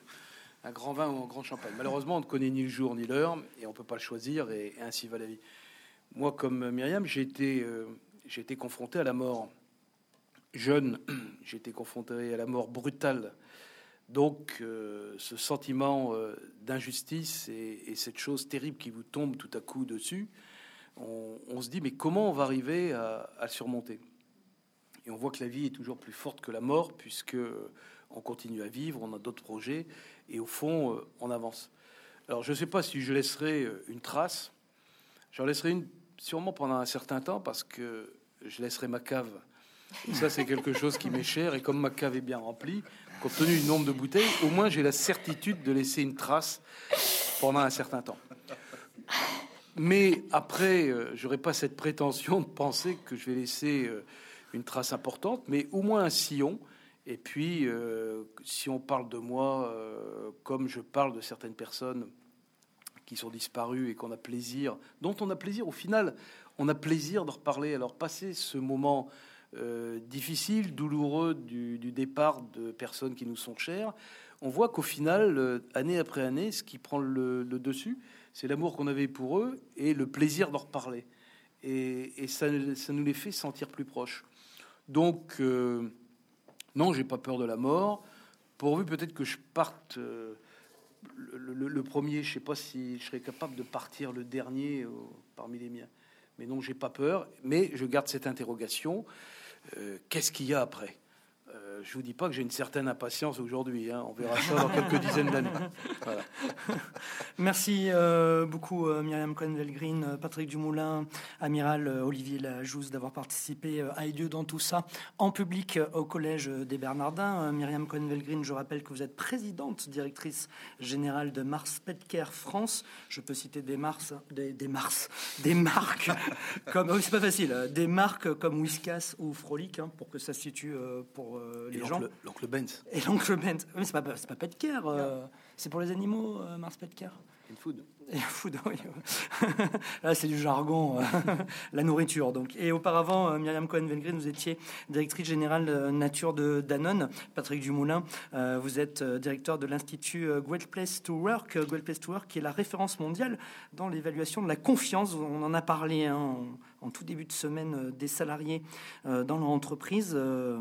un grand vin ou un grand champagne. Malheureusement, on ne connaît ni le jour ni l'heure et on ne peut pas le choisir et, ainsi va la vie. Moi, comme Myriam, j'ai été, euh, confronté à la mort jeune, [CLEARS THROAT] j'ai été confronté à la mort brutale. Donc, euh, ce sentiment euh, d'injustice et, cette chose terrible qui vous tombe tout à coup dessus, on, se dit, mais comment on va arriver à, à surmonter? Et on voit que la vie est toujours plus forte que la mort, puisque on continue à vivre, on a d'autres projets, et au fond, euh, on avance. Alors, je ne sais pas si je laisserai euh, une trace. J'en laisserai une sûrement pendant un certain temps parce que je laisserai ma cave. Ça, c'est quelque chose qui m'est cher. Et comme ma cave est bien remplie, compte tenu du nombre de bouteilles, au moins j'ai la certitude de laisser une trace pendant un certain temps. Mais après, euh, j'aurais pas cette prétention de penser que je vais laisser une trace importante, mais au moins un sillon et puis, euh, si on parle de moi, euh, comme je parle de certaines personnes qui sont disparues et qu'on a plaisir, dont on a plaisir, au final, on a plaisir de reparler. Alors, passer ce moment euh, difficile, douloureux du, départ de personnes qui nous sont chères, on voit qu'au final, année après année, ce qui prend le, dessus, c'est l'amour qu'on avait pour eux et le plaisir de reparler. Et, et ça, ça, nous les fait sentir plus proches. Donc, non, j'ai pas peur de la mort. Pourvu peut-être que je parte euh, le, premier, je sais pas si je serais capable de partir le dernier euh, parmi les miens. Mais non, j'ai pas peur. Mais je garde cette interrogation. Euh, qu'est-ce qu'il y a après? Euh, je vous dis pas que j'ai une certaine impatience aujourd'hui. Hein. On verra ça dans quelques dizaines d'années. [LAUGHS] Merci euh, beaucoup euh, Myriam Cohen-Velgreen, Patrick Dumoulin, Amiral Olivier Lajousse d'avoir participé à Dieu dans tout ça en public au Collège des Bernardins. Myriam Cohen-Velgreen, je rappelle que vous êtes présidente directrice générale de Mars Petker France. Je peux citer des Mars, des, Mars, des marques [LAUGHS] comme, oh, c'est pas facile, des marques comme Whiskas ou Frolic hein, pour que ça se situe pour euh, les gens. L'oncle Benz. Et l'oncle Benz. Mais c'est pas, pas Petker, euh, c'est pour les animaux, euh, Mars Petker. Food. Et food, [LAUGHS] oui. Là, c'est du jargon, [LAUGHS] la nourriture. Donc. Et auparavant, Myriam Cohen-Vengren, vous étiez directrice générale nature de Danone. Patrick Dumoulin, vous êtes directeur de l'Institut Great Place to Work. Great Place to Work, qui est la référence mondiale dans l'évaluation de la confiance. On en a parlé hein, en tout début de semaine euh, des salariés euh, dans leur entreprise. Euh,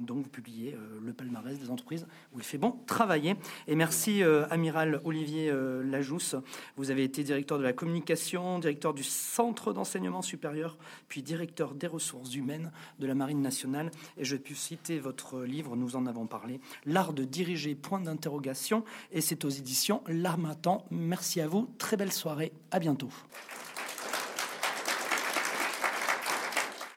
donc vous publiez le palmarès des entreprises où il fait bon travailler. Et merci amiral Olivier Lajousse. Vous avez été directeur de la communication, directeur du centre d'enseignement supérieur, puis directeur des ressources humaines de la Marine nationale. Et je pu citer votre livre, nous en avons parlé, L'art de diriger, point d'interrogation. Et c'est aux éditions L'Armatan. Merci à vous. Très belle soirée. À bientôt.